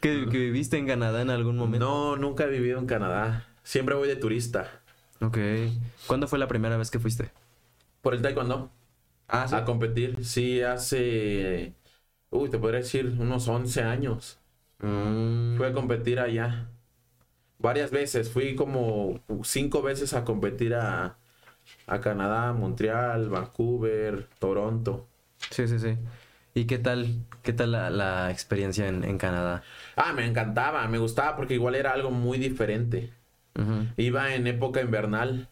que, que viviste en Canadá en algún momento. No, nunca he vivido en Canadá. Siempre voy de turista. Ok. ¿Cuándo fue la primera vez que fuiste? Por el taekwondo. Ah, A competir. Sí, hace... Uy, te podría decir unos 11 años. Mm. Fui a competir allá. Varias veces. Fui como cinco veces a competir a, a Canadá, Montreal, Vancouver, Toronto. Sí, sí, sí. ¿Y qué tal, qué tal la, la experiencia en, en Canadá? Ah, me encantaba, me gustaba porque igual era algo muy diferente. Iba en época invernal.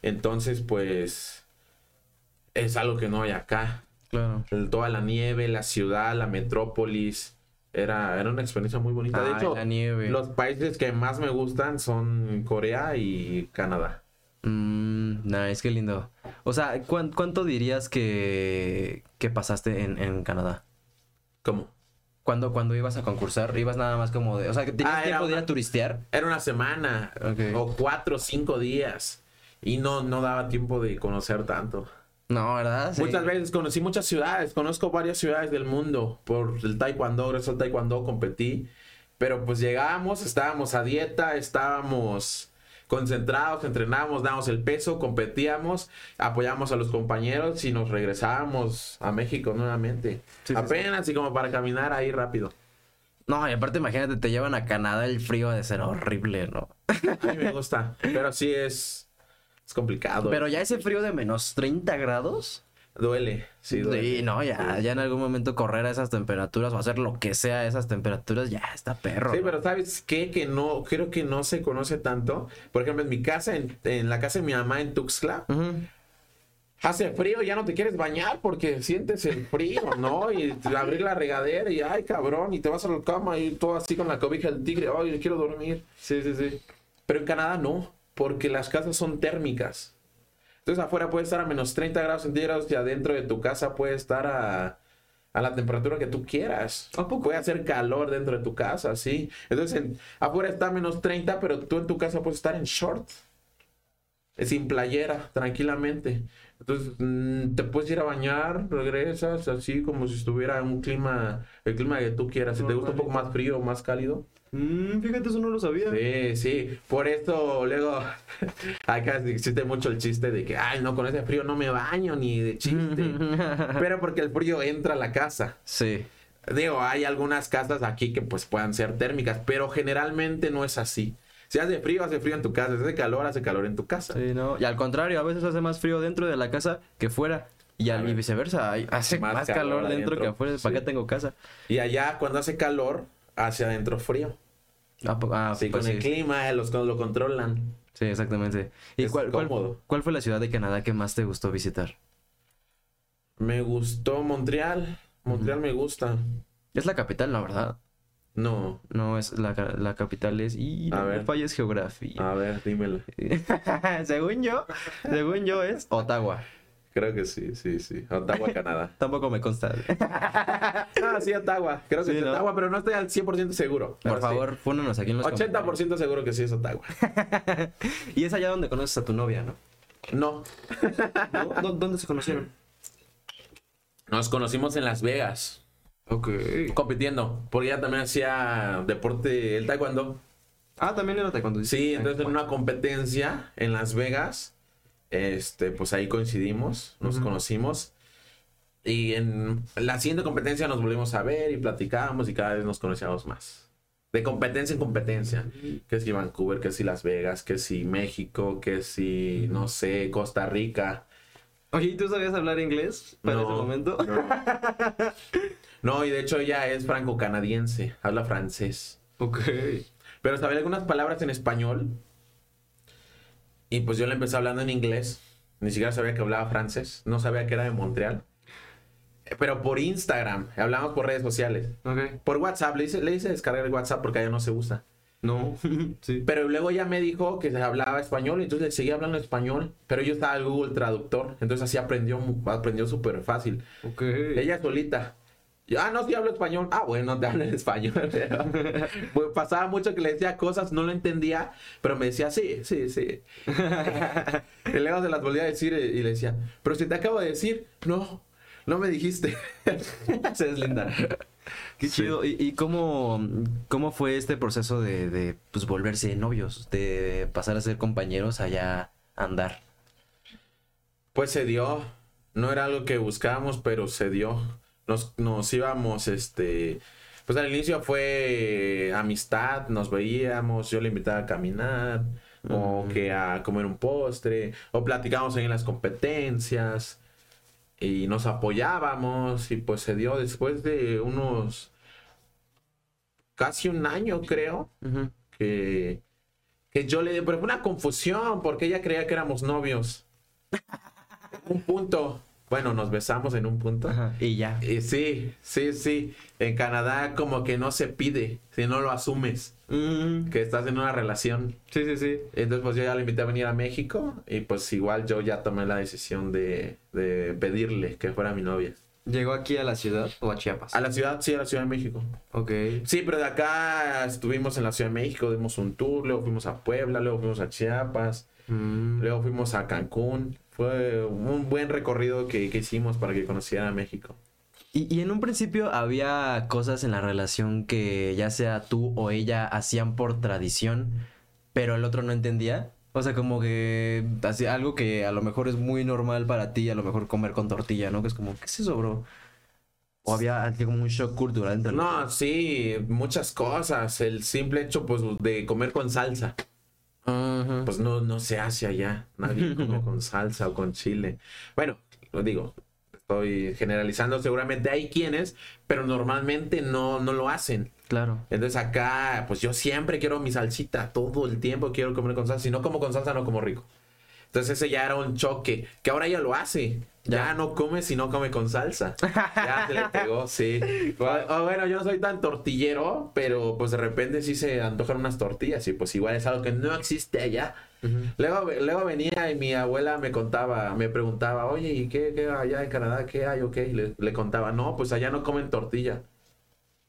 Entonces, pues, es algo que no hay acá. Claro. Toda la nieve, la ciudad, la metrópolis. Era, era una experiencia muy bonita. de hecho, la nieve. los países que más me gustan son Corea y Canadá. Mm, nice, qué lindo. O sea, ¿cuán- ¿cuánto dirías que, que pasaste en, en Canadá? ¿Cómo? Cuando, cuando ibas a concursar, ibas nada más como de. O sea, que tenías Ah, de ir a turistear. Era una semana o cuatro o cinco días. Y no, no daba tiempo de conocer tanto. No, ¿verdad? Sí. Muchas veces conocí muchas ciudades, conozco varias ciudades del mundo por el taekwondo, gracias al taekwondo competí, pero pues llegábamos, estábamos a dieta, estábamos concentrados, entrenábamos, dábamos el peso, competíamos, apoyamos a los compañeros y nos regresábamos a México nuevamente. Sí, sí, Apenas y como para caminar ahí rápido. No, y aparte, imagínate, te llevan a Canadá, el frío ha de ser horrible, ¿no? (laughs) A mí me gusta, pero sí es, es complicado. Pero ya ese frío de menos 30 grados. Duele, sí duele. Sí, no, ya, ya en algún momento correr a esas temperaturas o hacer lo que sea a esas temperaturas, ya está perro. Sí, ¿no? pero ¿sabes qué? Que no, creo que no se conoce tanto. Por ejemplo, en mi casa, en, en la casa de mi mamá en Tuxtla, hace frío, ya no te quieres bañar porque sientes el frío, ¿no? Y abrir la regadera y, ay, cabrón, y te vas a la cama y todo así con la cobija del tigre, ay, quiero dormir. Sí, sí, sí. Pero en Canadá no, porque las casas son térmicas. Entonces afuera puede estar a menos 30 grados centígrados y adentro de tu casa puede estar a, a la temperatura que tú quieras. ¿A poco? Puede hacer calor dentro de tu casa, sí. Entonces en- afuera está a menos 30, pero tú en tu casa puedes estar en short. eh, Sin playera, tranquilamente. Entonces mm, te puedes ir a bañar, regresas así como si estuviera en un clima, el clima que tú quieras. Si te gusta un poco más frío o más cálido. Mm, fíjate, eso no lo sabía. Sí, sí. Por eso luego (laughs) acá existe mucho el chiste de que, ay, no, con ese frío no me baño ni de chiste. Pero porque el frío entra a la casa. Sí. Digo, hay algunas casas aquí que pues puedan ser térmicas, pero generalmente no es así. Si hace frío, hace frío en tu casa. Si hace calor, hace calor en tu casa. Sí, no. Y al contrario, a veces hace más frío dentro de la casa que fuera. Y, al, y viceversa, hace Más más, calor calor, dentro adentro. que afuera. ¿Para Sí. qué tengo casa? Y allá cuando hace calor, hacia adentro frío. Ah, ah, pues con el clima, los lo controlan. Sí, exactamente. ¿Y Es cuál, cuál, fue la ciudad de Canadá que más te gustó visitar? Me gustó Montreal. Montreal me gusta. Es la capital, ¿no? ¿Verdad? No, No, es la, la capital es... Y A no me ver. falles geografía. a ver, dímelo. (laughs) según yo, según yo es Ottawa. Creo que sí, sí, sí. Ottawa, (laughs) Canadá. Tampoco me consta. (laughs) Ah, sí, Ottawa. Creo que Sí, es ¿no? Ottawa, pero no estoy al 100% seguro. Por Pero sí. favor, fúnanos aquí en los 80% seguro que sí es Ottawa. comentarios. (laughs) Y es allá donde conoces a tu novia, ¿no? No. ¿No? ¿Dó- ¿Dónde se conocieron? Nos conocimos en Las Vegas, Ok. compitiendo, porque ella también hacía deporte, el taekwondo. Ah, también era taekwondo. Sí, entonces en una competencia en Las Vegas, este, pues ahí coincidimos, nos conocimos. Y en la siguiente competencia nos volvimos a ver y platicábamos y cada vez nos conocíamos más. De competencia en competencia. Que si Vancouver, que si Las Vegas, que si México, que si, no sé, Costa Rica. Oye, ¿y tú sabías hablar inglés para No, ese momento? no. (laughs) No, y de hecho ella es franco-canadiense, habla francés. Ok. Pero sabía algunas palabras en español. Y pues yo le empecé hablando en inglés. Ni siquiera sabía que hablaba francés. No sabía que era de Montreal. Pero por Instagram. Hablamos por redes sociales. Por WhatsApp. Le hice, le hice descargar el WhatsApp porque allá no se usa. No. (laughs) sí. Pero luego ella me dijo que hablaba español. Entonces le seguía hablando español. Pero yo estaba en Google Traductor. Entonces así aprendió, aprendió súper fácil. Ella solita. Yo, ah, no, sí hablo español. Ah, bueno, te hablo en español. Pero, pues, pasaba mucho que le decía cosas, no lo entendía, pero me decía, sí, sí, sí. (laughs) y luego se las volvía a decir y, le decía, pero si te acabo de decir, no, no me dijiste. (laughs) Se es linda. Qué Sí. chido. ¿Y, y cómo, cómo fue este proceso de, de pues, volverse novios? De pasar a ser compañeros allá a andar. Pues se dio. No era algo que buscábamos, pero se dio. Nos, nos íbamos, este. Pues al inicio fue amistad, nos veíamos, yo le invitaba a caminar, o que a comer un postre, o platicábamos en las competencias, y nos apoyábamos, y pues se dio después de unos. casi un año, creo, que, que yo le di, pero fue una confusión porque ella creía que éramos novios. (laughs) un punto. Bueno, nos besamos en un punto. Ajá. Y ya. Y sí, sí, sí. En Canadá como que no se pide si no lo asumes Mm, que estás en una relación. sí, sí, sí. Entonces pues yo ya le invité a venir a México y pues igual yo ya tomé la decisión de, de pedirle que fuera mi novia. ¿Llegó aquí a la ciudad o a Chiapas? A la ciudad, sí, a la Ciudad de México. Ok. Sí, pero de acá estuvimos en la Ciudad de México, dimos un tour, luego fuimos a Puebla, luego fuimos a Chiapas, Mm. luego fuimos a Cancún. Fue un buen recorrido que, que hicimos para que conociera México. Y, y en un principio había cosas en la relación que ya sea tú o ella hacían por tradición, pero el otro no entendía. O sea, como que hacía algo que a lo mejor es muy normal para ti, a lo mejor comer con tortilla, ¿no? Que es como, ¿qué es eso, bro? O había como un shock cultural entre los No, sí, muchas cosas. El simple hecho, pues, de comer con salsa. Pues no, no se hace allá. Nadie come (laughs) con salsa o con chile. Bueno, lo digo, estoy generalizando. Seguramente hay quienes, pero normalmente no, no lo hacen. Claro. Entonces acá, pues yo siempre quiero mi salsita. Todo el tiempo quiero comer con salsa. Si no como con salsa, no como rico. Entonces ese ya era un choque. Que ahora ya lo hace. Ya no come si no come con salsa. Ya se le pegó, (laughs) sí. O, o bueno, yo no soy tan tortillero, pero pues de repente sí se antojan unas tortillas y pues igual es algo que no existe allá. Luego, luego venía y mi abuela me contaba, me preguntaba, oye, ¿y qué, qué allá en Canadá? ¿Qué hay o qué? Y le, le contaba, no, pues allá no comen tortilla.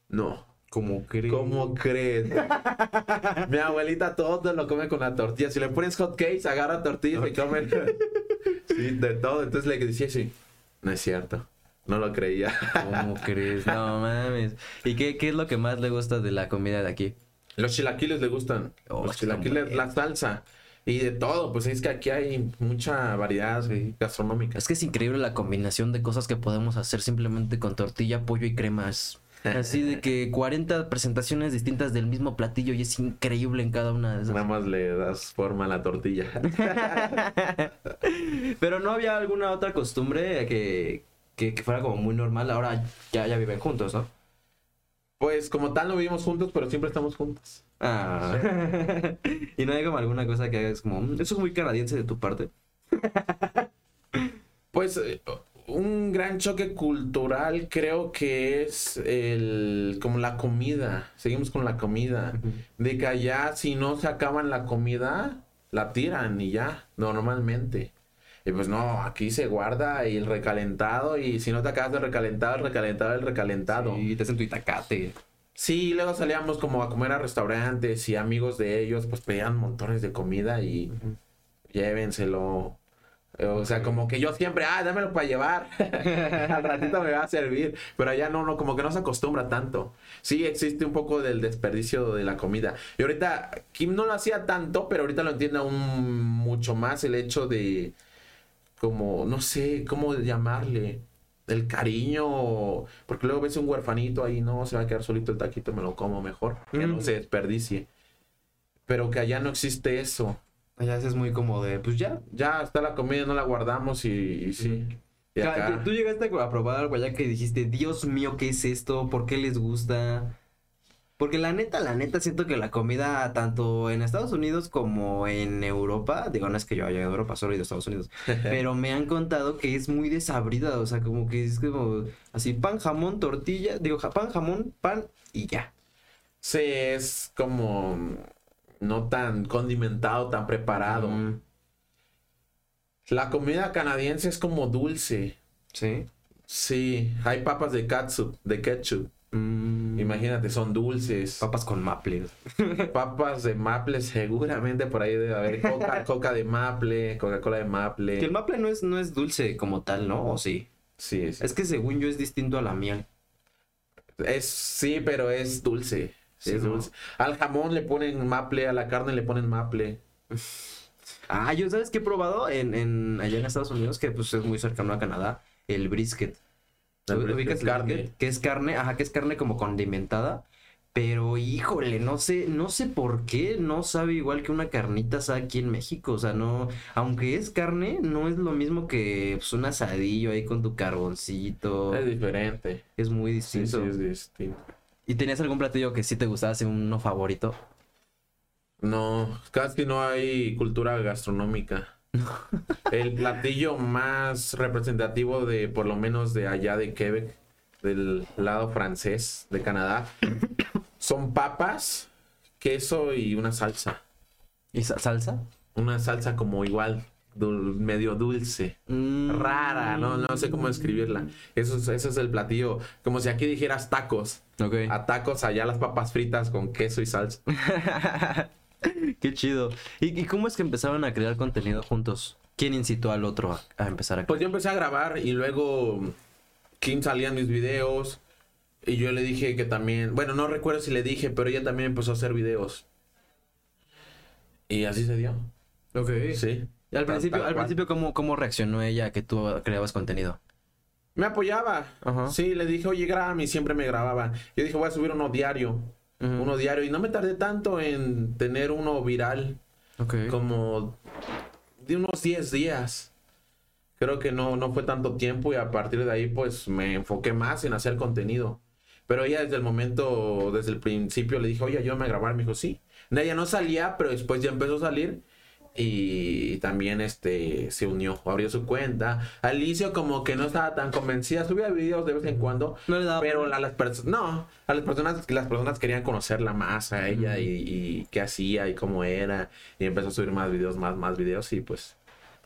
No. Como crees. ¿Cómo crees? (laughs) Mi abuelita todo lo come con la tortilla. Si le pones hot cakes, agarra tortillas y comen. (laughs) sí, de todo. Entonces le decía sí. No es cierto. No lo creía. ¿Cómo (laughs) crees? No mames. ¿Y qué, qué es lo que más le gusta de la comida de aquí? Los chilaquiles le gustan. Oh, Los chilaquiles, la salsa. Y de todo. Pues es que aquí hay mucha variedad gastronómica. Es que es increíble la combinación de cosas que podemos hacer simplemente con tortilla, pollo y cremas. Así de que 40 presentaciones distintas del mismo platillo y es increíble en cada una de esas. Nada más le das forma a la tortilla. (laughs) Pero no había alguna otra costumbre que, que, que fuera como muy normal. Ahora ya, ya viven juntos, ¿no? Pues como tal no vivimos juntos, pero siempre estamos juntos. Ah. (laughs) y no hay como alguna cosa que hagas como, "Mm, eso es muy canadiense de tu parte. Pues eh, un gran choque cultural creo que es el como la comida. Seguimos con la comida. De que allá si no se acaban la comida, la tiran y ya, normalmente. Y pues no, aquí se guarda y el recalentado y si no te acabas de recalentado, el recalentado, el recalentado. Y te hacen tu itacate. Sí, luego salíamos como a comer a restaurantes y amigos de ellos pues pedían montones de comida y llévenselo. O sea, como que yo siempre, ah, dámelo para llevar. (laughs) Al ratito me va a servir. Pero allá no, no, como que no se acostumbra tanto. Sí existe un poco del desperdicio de la comida. Y ahorita, Kim no lo hacía tanto, pero ahorita lo entiende aún mucho más el hecho de, como, no sé, cómo llamarle. El cariño, porque luego ves un huerfanito ahí, no, se va a quedar solito el taquito, me lo como mejor, que no se desperdicie. Pero que allá no existe eso. Allá es muy como de, pues ya. Ya está la comida, no la guardamos y, y sí. Y acá- ¿Tú llegaste a probar algo allá que dijiste, Dios mío, ¿qué es esto? ¿Por qué les gusta? Porque la neta, la neta, siento que la comida, tanto en Estados Unidos como en Europa, digo, no es que yo haya ido a Europa, solo he ido a Estados Unidos, (laughs) pero me han contado que es muy desabrida, o sea, como que es como así, pan, jamón, tortilla, digo, pan, jamón, pan y ya. Sí, es como no tan condimentado, tan preparado. Mm, La comida canadiense es como dulce. sí. Sí, hay papas de catsup, de ketchup. Mm, Imagínate, son dulces. Papas con maple. (laughs) Papas de maple, seguramente por ahí debe haber coca, (laughs) coca de maple, Coca-Cola de maple. Que el maple no es, no es dulce como tal, ¿no? ¿O sí? Sí, es, Es que según yo es distinto a la miel. es- sí, pero es dulce. Sí. Al jamón le ponen maple, a la carne le ponen maple. Ah, yo sabes que he probado en, en allá en Estados Unidos, que pues es muy cercano a Canadá, el brisket. El ¿Ubicas brisket, el carne. brisket? Que es carne, ajá, que es carne como condimentada. Pero híjole, no sé, no sé por qué no sabe igual que una carnita asada aquí en México. O sea, no, aunque es carne, no es lo mismo que pues, un asadillo ahí con tu carboncito. Es diferente. Es muy Sí, distinto. sí, es distinto. ¿Y tenías algún platillo que sí te gustaba, así uno favorito? No, casi no hay cultura gastronómica. (laughs) El platillo más representativo de, por lo menos de allá de Quebec, del lado francés de Canadá, (coughs) son papas, queso y una salsa. ¿Y sa- salsa? Una salsa como igual, dul- medio dulce. Mm. Rara, no, no sé cómo describirla. Eso es, eso es el platillo. Como si aquí dijeras tacos. Ok. A tacos, allá las papas fritas con queso y salsa. (laughs) Qué chido. ¿Y, y cómo es que empezaron a crear contenido juntos? ¿Quién incitó al otro a, a empezar a Pues yo empecé a grabar y luego Kim salía en mis videos. Y yo le dije que también, bueno, no recuerdo si le dije, pero ella también empezó a hacer videos. Y así se dio. Ok. Sí. Y al principio, tal al cual. principio ¿cómo, ¿cómo reaccionó ella a que tú creabas contenido? Me apoyaba. Ajá. Sí, le dije, oye, grábame y siempre me grababa. Yo dije, voy a subir uno diario. Uno diario. Y no me tardé tanto en tener uno viral. Ok. Como de unos 10 días. Creo que no, no fue tanto tiempo y a partir de ahí pues me enfoqué más en hacer contenido. Pero ella desde el momento, desde el principio le dije, oye, yo me grabar. Me dijo, sí. Ella no salía, pero después ya empezó a salir. Y también este se unió, abrió su cuenta. Al inicio como que no estaba tan convencida, subía videos de vez en cuando. No le daba Pero a las personas, no, a las personas, las personas querían conocerla más a ella y, y qué hacía y cómo era. Y empezó a subir más videos, más, más videos y pues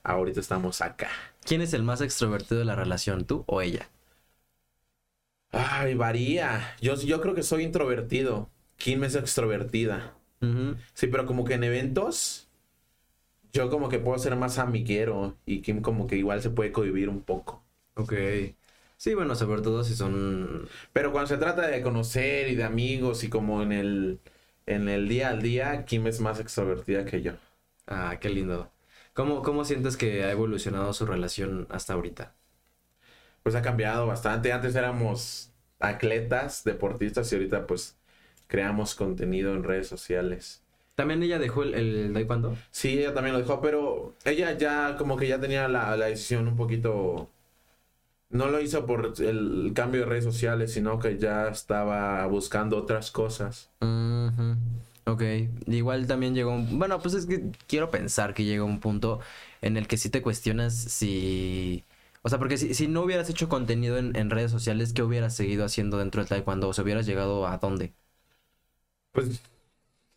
ahorita estamos acá. ¿Quién es el más extrovertido de la relación, tú o ella? Ay, varía. Yo, yo creo que soy introvertido. Kim es extrovertida. Sí, pero como que en eventos, yo como que puedo ser más amiguero y Kim como que igual se puede cohibir un poco. Ok. Sí, bueno, sobre todo si son... Pero cuando se trata de conocer y de amigos y como en el, en el día al día, Kim es más extrovertida que yo. Ah, qué lindo. ¿Cómo, ¿Cómo sientes que ha evolucionado su relación hasta ahorita? Pues ha cambiado bastante. Antes éramos atletas, deportistas y ahorita pues creamos contenido en redes sociales. ¿También ella dejó el, el taekwondo? Sí, ella también lo dejó, pero ella ya como que ya tenía la, la decisión un poquito... No lo hizo por el cambio de redes sociales, sino que ya estaba buscando otras cosas. Ujú. Ok, igual también llegó un... Bueno, pues es que quiero pensar que llega un punto en el que sí te cuestionas si... O sea, porque si, si no hubieras hecho contenido en, en redes sociales, ¿qué hubieras seguido haciendo dentro del taekwondo? O sea, hubieras llegado a dónde? Pues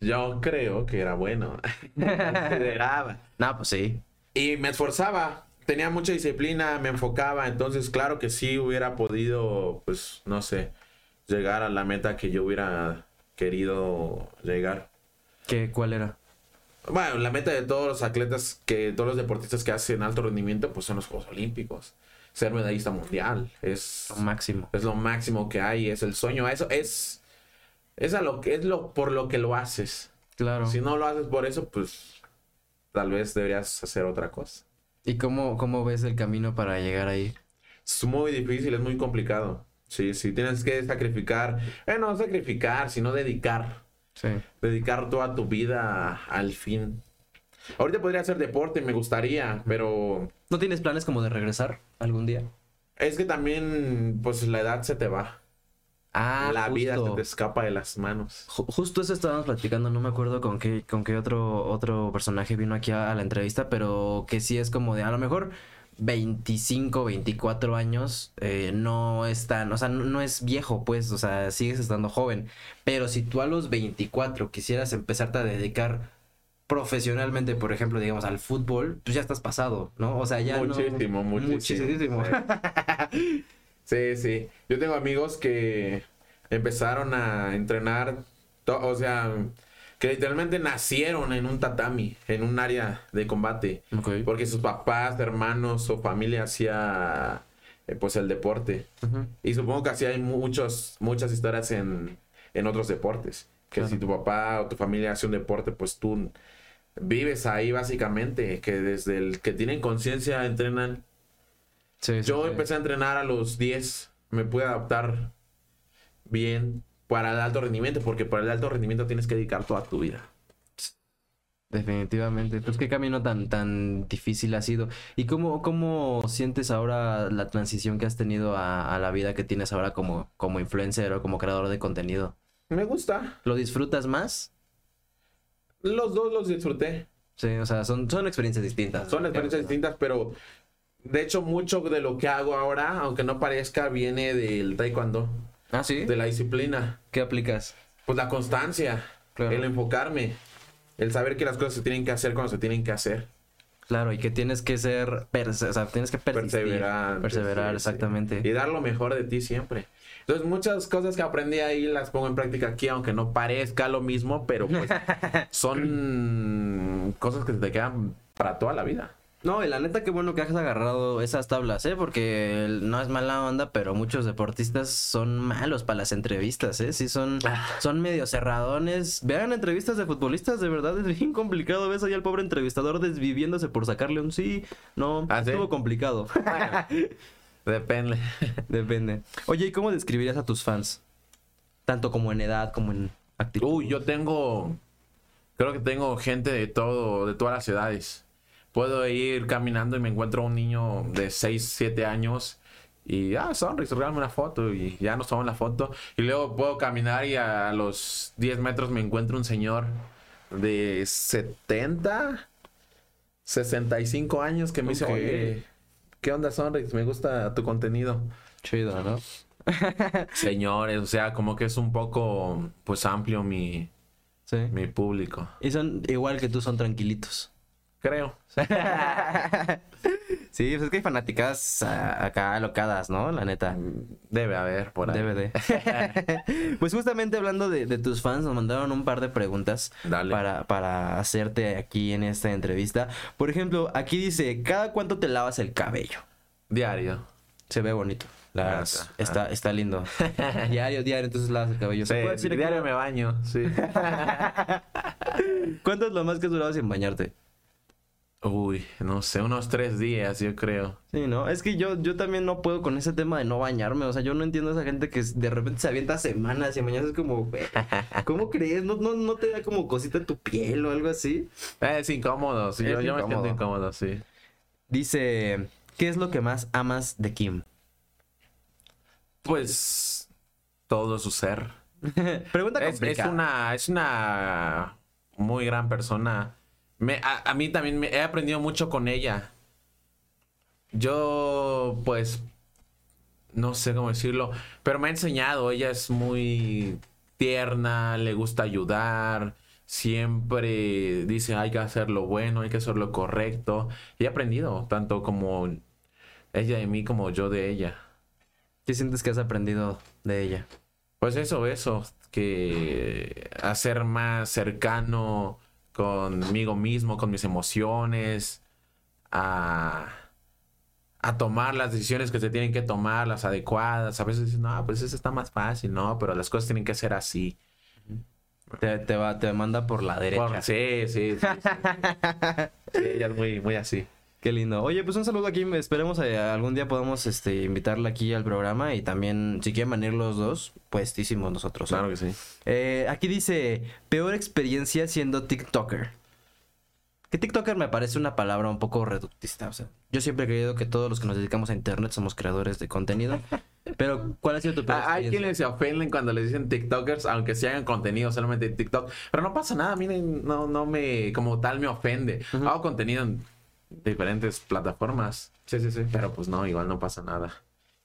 yo creo que era bueno. (laughs) (laughs) Consideraba. No, pues sí. Y me esforzaba. Tenía mucha disciplina, me enfocaba. Entonces, claro que sí hubiera podido, pues, no sé, llegar a la meta que yo hubiera querido llegar. ¿Qué, ¿Cuál era? Bueno, la meta de todos los atletas, que todos los deportistas que hacen alto rendimiento, pues son los Juegos Olímpicos. Ser medallista mundial es, Lo máximo. es lo máximo que hay, es el sueño. Eso es, es, a lo que, es lo por lo que lo haces. Claro. Si no lo haces por eso, pues tal vez deberías hacer otra cosa. ¿Y cómo, cómo ves el camino para llegar ahí? Es muy difícil, es muy complicado. Sí, sí, tienes que sacrificar. Eh, no sacrificar, sino dedicar. Sí. Dedicar toda tu vida al fin. Ahorita podría hacer deporte, me gustaría, pero ¿No tienes planes como de regresar algún día? es que también, pues la edad se te va. Ah, la vida se te escapa de las manos. Ju- Justo eso estábamos platicando, no me acuerdo con qué, con qué otro, otro personaje vino aquí a, a la entrevista, pero que sí es como de a lo mejor 25, 24 años, eh, no es tan, o sea, no, no es viejo, pues, o sea, sigues estando joven. Pero si tú a los 24 quisieras empezarte a dedicar profesionalmente, por ejemplo, digamos, al fútbol, pues ya estás pasado, ¿no? O sea, ya no- Muchísimo, muchísimo. Muchísimo. (laughs) Sí, sí. Yo tengo amigos que empezaron a entrenar, o sea, que literalmente nacieron en un tatami, en un área de combate, porque sus papás, hermanos o familia hacía eh, pues el deporte. Y supongo que así hay muchos, muchas historias en, en otros deportes. Que Claro. si tu papá o tu familia hace un deporte, pues tú vives ahí básicamente, que desde el que tienen conciencia entrenan Sí, yo sí. empecé a entrenar a los 10. Me pude adaptar bien para el alto rendimiento, porque para el alto rendimiento tienes que dedicar toda tu vida. Definitivamente. Pues qué camino tan, tan difícil ha sido. ¿Y cómo, cómo sientes ahora la transición que has tenido a, a la vida que tienes ahora como, como influencer o como creador de contenido? Me gusta. ¿Lo disfrutas más? Los dos los disfruté. Sí, o sea, son, son experiencias distintas. Son experiencias distintas, pero de hecho mucho de lo que hago ahora, aunque no parezca, viene del taekwondo, Ah, sí. de la disciplina. ¿Qué aplicas? Pues la constancia, Claro. el enfocarme, el saber que las cosas se tienen que hacer cuando se tienen que hacer. Claro, y que tienes que ser, o sea, tienes que persistir, perseverar, sí. exactamente. Y dar lo mejor de ti siempre. Entonces, muchas cosas que aprendí ahí las pongo en práctica aquí, aunque no parezca lo mismo, pero pues (laughs) son cosas que te quedan para toda la vida. No, y la neta, qué bueno que has agarrado esas tablas, ¿eh? Porque no es mala onda, pero muchos deportistas son malos para las entrevistas, ¿eh? Sí, son, Ah. son medio cerradones. Vean entrevistas de futbolistas, de verdad es bien complicado. Ves ahí al pobre entrevistador desviviéndose por sacarle un sí. No, ¿Ah, sí? estuvo complicado. (laughs) Depende. Depende. Oye, ¿y cómo describirías a tus fans? Tanto como en edad como en actitud. Uy, yo tengo. Creo que tengo gente de todo, de todas las edades. Puedo ir caminando y me encuentro un niño de 6, 7 años. Y, ah, sonrisa, regálame una foto. Y ya nos tomamos la foto. Y luego puedo caminar y a los 10 metros me encuentro un señor de 70, 65 años que me dice, oye, ¿qué onda, Sonrix? Me gusta tu contenido. Chido, ¿no? (laughs) Señores, o sea, como que es un poco, pues, amplio mi, Sí. mi público. Y son igual que tú, son tranquilitos. Creo. (laughs) Sí, pues es que hay fanaticadas ah, acá alocadas, ¿no? La neta. Debe haber por ahí. DVD. (laughs) pues justamente hablando de, de tus fans, nos mandaron un par de preguntas Dale. para, para hacerte aquí en esta entrevista. Por ejemplo, aquí dice, ¿cada cuánto te lavas el cabello? Diario. Se ve bonito. La verdad, Gracias. está, está lindo. (laughs) diario, diario, entonces lavas el cabello. Sí, ¿Se puede decir diario que- me baño, sí. ¿Cuánto es lo más que has durado sin bañarte? Uy, no sé, unos tres días, yo creo. Sí, ¿no? Es que yo, yo también no puedo con ese tema de no bañarme. O sea, yo no entiendo a esa gente que de repente se avienta semanas y mañana es como, "Güey, ¿cómo crees? ¿No, no, ¿No te da como cosita en tu piel o algo así? Es incómodo, sí, Es yo, yo me siento incómodo. sí. Dice, ¿qué es lo que más amas de Kim? Pues todo su ser. (laughs) Pregunta Es, es complicada. una, es una muy gran persona. Me, a, a mí también me, he aprendido mucho con ella. Yo, pues, no sé cómo decirlo, pero me ha enseñado. Ella es muy tierna, le gusta ayudar, siempre dice hay que hacer lo bueno, hay que hacer lo correcto. Y he aprendido, tanto como ella de mí como yo de ella. ¿Qué sientes que has aprendido de ella? Pues eso, eso, que hacer más cercano conmigo mismo, con mis emociones, a, a tomar las decisiones que se tienen que tomar, las adecuadas. A veces dices, no, pues eso está más fácil, no, pero las cosas tienen que ser así. Te, te va, te manda por la derecha. Por- sí, sí, sí, sí. (laughs) Sí, ella es muy, muy así. Qué lindo. Oye, pues un saludo aquí. Esperemos eh, algún día podamos este, invitarla aquí al programa y también, si quieren venir los dos, puestísimos nosotros. ¿eh? Claro que sí. Eh, aquí dice, peor experiencia siendo TikToker. Que TikToker me parece una palabra un poco reductista. O sea, yo siempre he creído que todos los que nos dedicamos a internet somos creadores de contenido. (laughs) Pero, ¿cuál ha sido tu peor Ah, Hay experiencia? quienes se ofenden cuando les dicen TikTokers, aunque se hagan contenido solamente en TikTok. Pero no pasa nada, miren, no, no me, como tal, me ofende. Hago contenido en diferentes plataformas. Sí, sí, sí. Pero pues no, igual no pasa nada.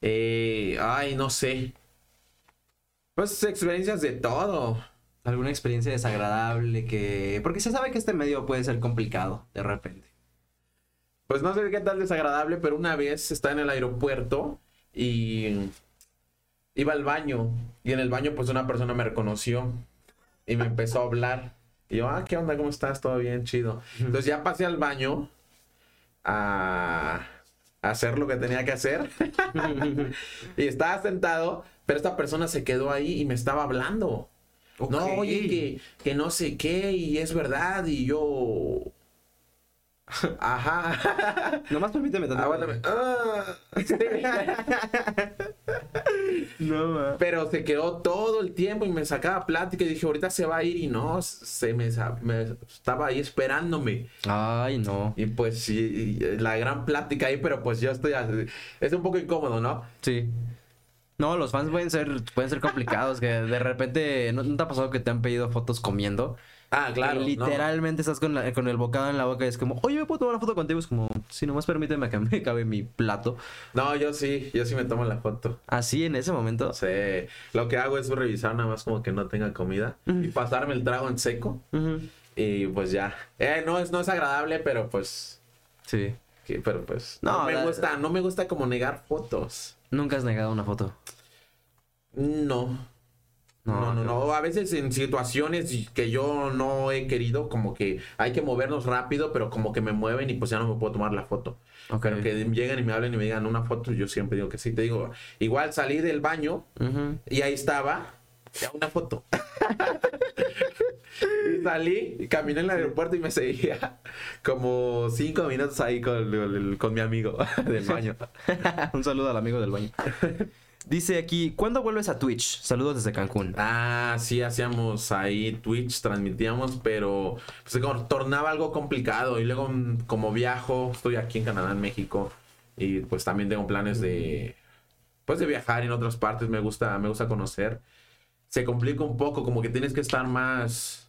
Eh, ay, no sé. Pues experiencias de todo. ¿Alguna experiencia desagradable que...? Porque se sabe que este medio puede ser complicado, de repente. Pues no sé qué tal desagradable, pero una vez estaba en el aeropuerto y iba al baño. Y en el baño, pues una persona me reconoció y me empezó a hablar. Y yo, ah, ¿qué onda? ¿Cómo estás? ¿Todo bien? Chido. (laughs) Entonces ya pasé al baño a hacer lo que tenía que hacer. (laughs) y estaba sentado, pero esta persona se quedó ahí y me estaba hablando. No, oye, que, que no sé qué, y es verdad, y yo. Ajá. Nomás permíteme tanto. Aguántame. Ah, sí. No, ma. Pero se quedó todo el tiempo y me sacaba plática y dije, ahorita se va a ir y no, se me, estaba ahí esperándome. Ay, no. Y pues sí, la gran plática ahí, pero pues yo estoy así- es un poco incómodo, ¿no? Sí. No, los fans pueden ser, pueden ser complicados, que de repente, ¿no, no te ha pasado que te han pedido fotos comiendo? Ah, claro. No. literalmente estás con, la- con el bocado en la boca y es como, oye, ¿me puedo tomar una foto contigo? Es como, si nomás permíteme que me cabe mi plato. No, yo sí, yo sí me tomo la foto. Así en ese momento. Sí, lo que hago es revisar nada más como que no tenga comida y pasarme el trago en seco y pues ya. Eh, no es no es agradable, pero pues Sí. Que- pero pues No, no, me la- gusta, no me gusta como negar fotos. Nunca has negado una foto. No. No, No, no. A veces en situaciones que yo no he querido, como que hay que movernos rápido, pero como que me mueven y pues ya no me puedo tomar la foto. Ok. Pero que lleguen y me hablen y me digan una foto, yo siempre digo que sí. Te digo, igual salí del baño Ujú. y ahí estaba, ya una foto. (laughs) y salí y caminé en el aeropuerto y me seguía como cinco minutos ahí con, con mi amigo (laughs) del baño. (laughs) Un saludo al amigo del baño. Dice aquí, ¿cuándo vuelves a Twitch? Saludos desde Cancún. Ah, sí, hacíamos ahí Twitch, transmitíamos, pero pues, se tornaba algo complicado. Y luego, mm, como viajo, estoy aquí en Canadá, en México, y pues también tengo planes de, pues de viajar en otras partes. Me gusta, me gusta conocer. Se complica un poco, como que tienes que estar más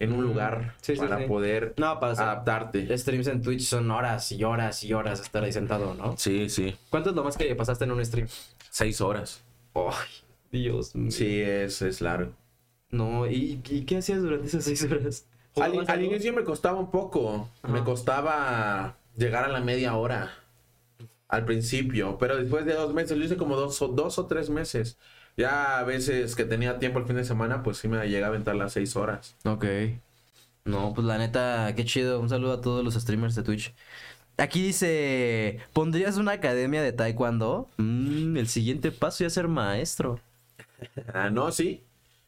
en un lugar Mm, Sí, sí, para sí. poder No, para adaptarte. streams en Twitch son horas y horas y horas estar ahí sentado, ¿no? Sí, sí. ¿Cuánto es lo más que pasaste en un stream? Seis horas. Ay, Dios mío. Sí, es, es largo. No, ¿y, y qué hacías durante esas seis horas? Al, inicio me costaba un poco. Me costaba llegar a la media hora. Al principio. Pero después de dos meses, lo hice como dos o, dos o tres meses. Ya a veces que tenía tiempo el fin de semana, pues sí me llega a aventar las seis horas. Ok. No, pues la neta, qué chido. Un saludo a todos los streamers de Twitch. Aquí dice, ¿pondrías una academia de taekwondo? Mm, el siguiente paso es ser maestro. (laughs) Ah, no, sí.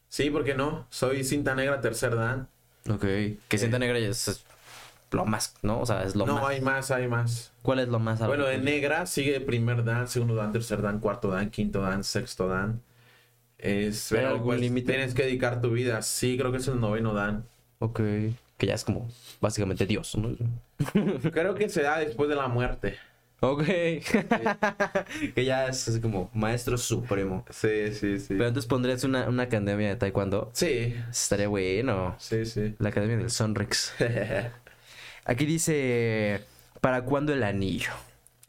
Sí, ¿por qué no? Soy cinta negra tercer dan. Ok. Que cinta negra ya es, es lo más, ¿no? O sea, es lo no, más. hay más, hay más. ¿Cuál es lo más? Bueno, de negra sigue primer dan, segundo dan, tercer dan, cuarto dan, quinto dan, sexto dan. Es, ¿Hay pero algún pues, límite? tienes que dedicar tu vida. Sí, creo que es el noveno dan. Ok. Que ya es como básicamente Dios, ¿no? (laughs) Creo que se da después de la muerte. Ok. (laughs) que ya es como maestro supremo. Sí, sí, sí. Pero entonces pondrías una, una academia de taekwondo. Sí, Estaría bueno. sí, sí. La academia del Sonrix. (laughs) Aquí dice, ¿para cuándo el anillo?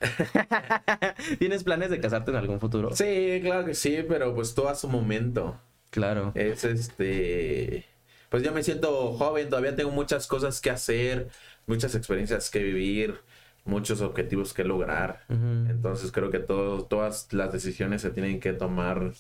(laughs) ¿Tienes planes de casarte en algún futuro? sí, claro que sí, pero pues todo a su momento. Claro. Es este. Pues yo me siento joven, todavía tengo muchas cosas que hacer, muchas experiencias que vivir, muchos objetivos que lograr. Entonces creo que todo, todas las decisiones se tienen que tomar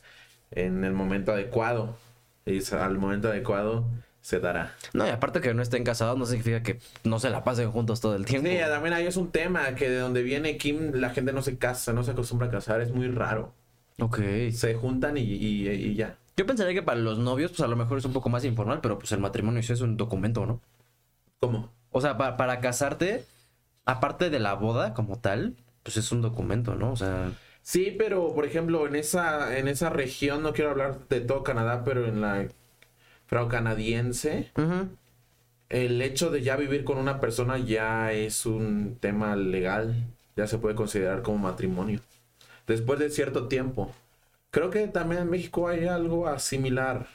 en el momento adecuado. Y al momento adecuado se dará. No, y aparte que no estén casados no significa que no se la pasen juntos todo el tiempo. Sí, también ahí es un tema que de donde viene Kim la gente no se casa, no se acostumbra a casar, es muy raro. Ok. Se juntan y, y- y ya. Yo pensaría que para los novios, pues a lo mejor es un poco más informal, pero pues el matrimonio sí es un documento, ¿no? ¿Cómo? O sea, pa- para casarte, aparte de la boda como tal, pues es un documento, ¿no? O sea, Sí, pero por ejemplo, en esa, en esa región, no quiero hablar de todo Canadá, pero en la canadiense, ujú. el hecho de ya vivir con una persona ya es un tema legal, ya se puede considerar como matrimonio. Después de cierto tiempo. Creo que también en México hay algo similar.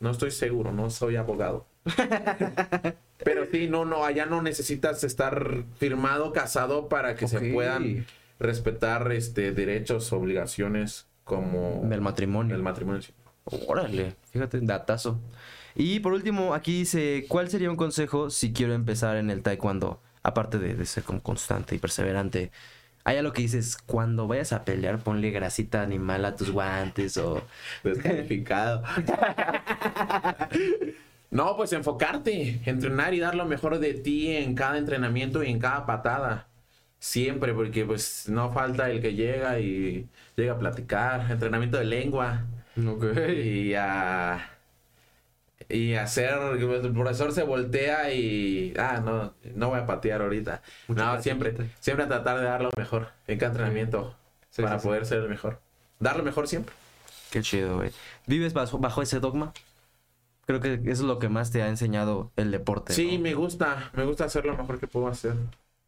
No estoy seguro, no soy abogado. (laughs) Pero sí, no, no, allá no necesitas estar firmado, casado para que se puedan respetar este derechos, obligaciones como del matrimonio. el matrimonio. Órale, fíjate, datazo. Y por último, aquí dice, ¿cuál sería un consejo si quiero empezar en el taekwondo? Aparte de, de ser como constante y perseverante. Hay algo que dices, cuando vayas a pelear, ponle grasita animal a tus guantes o... (laughs) Descalificado. (laughs) no, pues enfocarte, entrenar y dar lo mejor de ti en cada entrenamiento y en cada patada. Siempre, porque pues no falta el que llega y llega a platicar, entrenamiento de lengua y a y hacer el profesor se voltea y ah no no voy a patear ahorita no siempre siempre a tratar de dar lo mejor en cada entrenamiento Sí, para sí, sí. poder ser el mejor dar lo mejor siempre Qué chido, güey. ¿Vives bajo, bajo ese dogma? Creo que eso es lo que más te ha enseñado el deporte. sí ¿no? me gusta me gusta hacer lo mejor que puedo hacer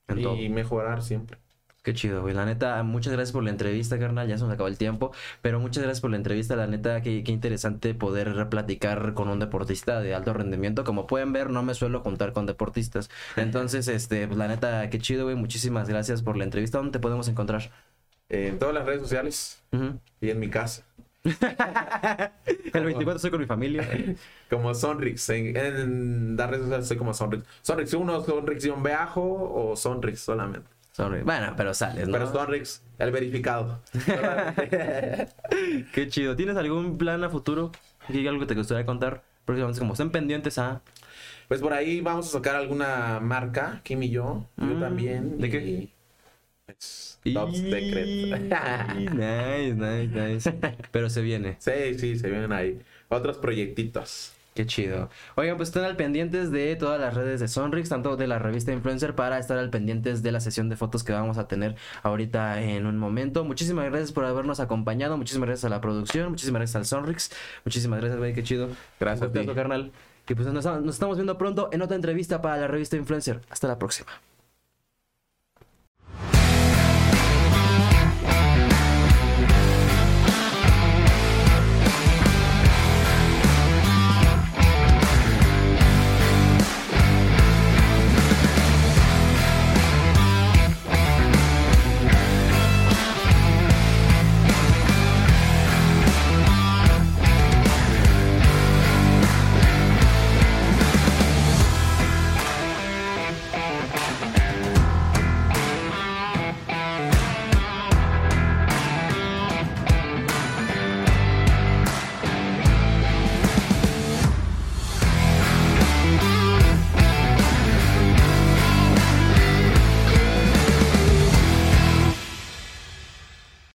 En y todo. mejorar siempre Qué chido, güey. La neta, muchas gracias por la entrevista, carnal. Ya se nos acabó el tiempo. Pero muchas gracias por la entrevista. La neta, qué, qué interesante poder platicar con un deportista de alto rendimiento. Como pueden ver, no me suelo juntar con deportistas. Entonces, (laughs) este, pues la neta, qué chido, güey. Muchísimas gracias por la entrevista. ¿Dónde te podemos encontrar? en todas las redes sociales y en mi casa (laughs) el 24 estoy con mi familia. (laughs) como Sonrix. En, en las redes sociales soy como Sonrix. Sonrix 1, Sonrix-Beajo o Sonrix solamente. Sonrix. Bueno, pero sales, ¿no? Pero Sonrix, el verificado. (laughs) Qué chido. ¿Tienes algún plan a futuro? ¿Hay algo que te gustaría contar? Próximamente, como estén pendientes a... Pues por ahí vamos a sacar alguna marca, Kim y yo. Yo Mm, también. ¿de qué? y, pues, Top Secret. (laughs) nice, nice, nice. (laughs) Pero se viene. sí, sí, se vienen ahí. Otros proyectitos. Qué chido. Oigan, pues estén al pendientes de todas las redes de Sonrix, tanto de la revista Influencer, para estar al pendientes de la sesión de fotos que vamos a tener ahorita en un momento. Muchísimas gracias por habernos acompañado. Muchísimas gracias a la producción. Muchísimas gracias al Sonrix. Muchísimas gracias, güey. Qué chido. Gracias a ti. carnal. Y pues nos nos estamos viendo pronto en otra entrevista para la revista Influencer. Hasta la próxima.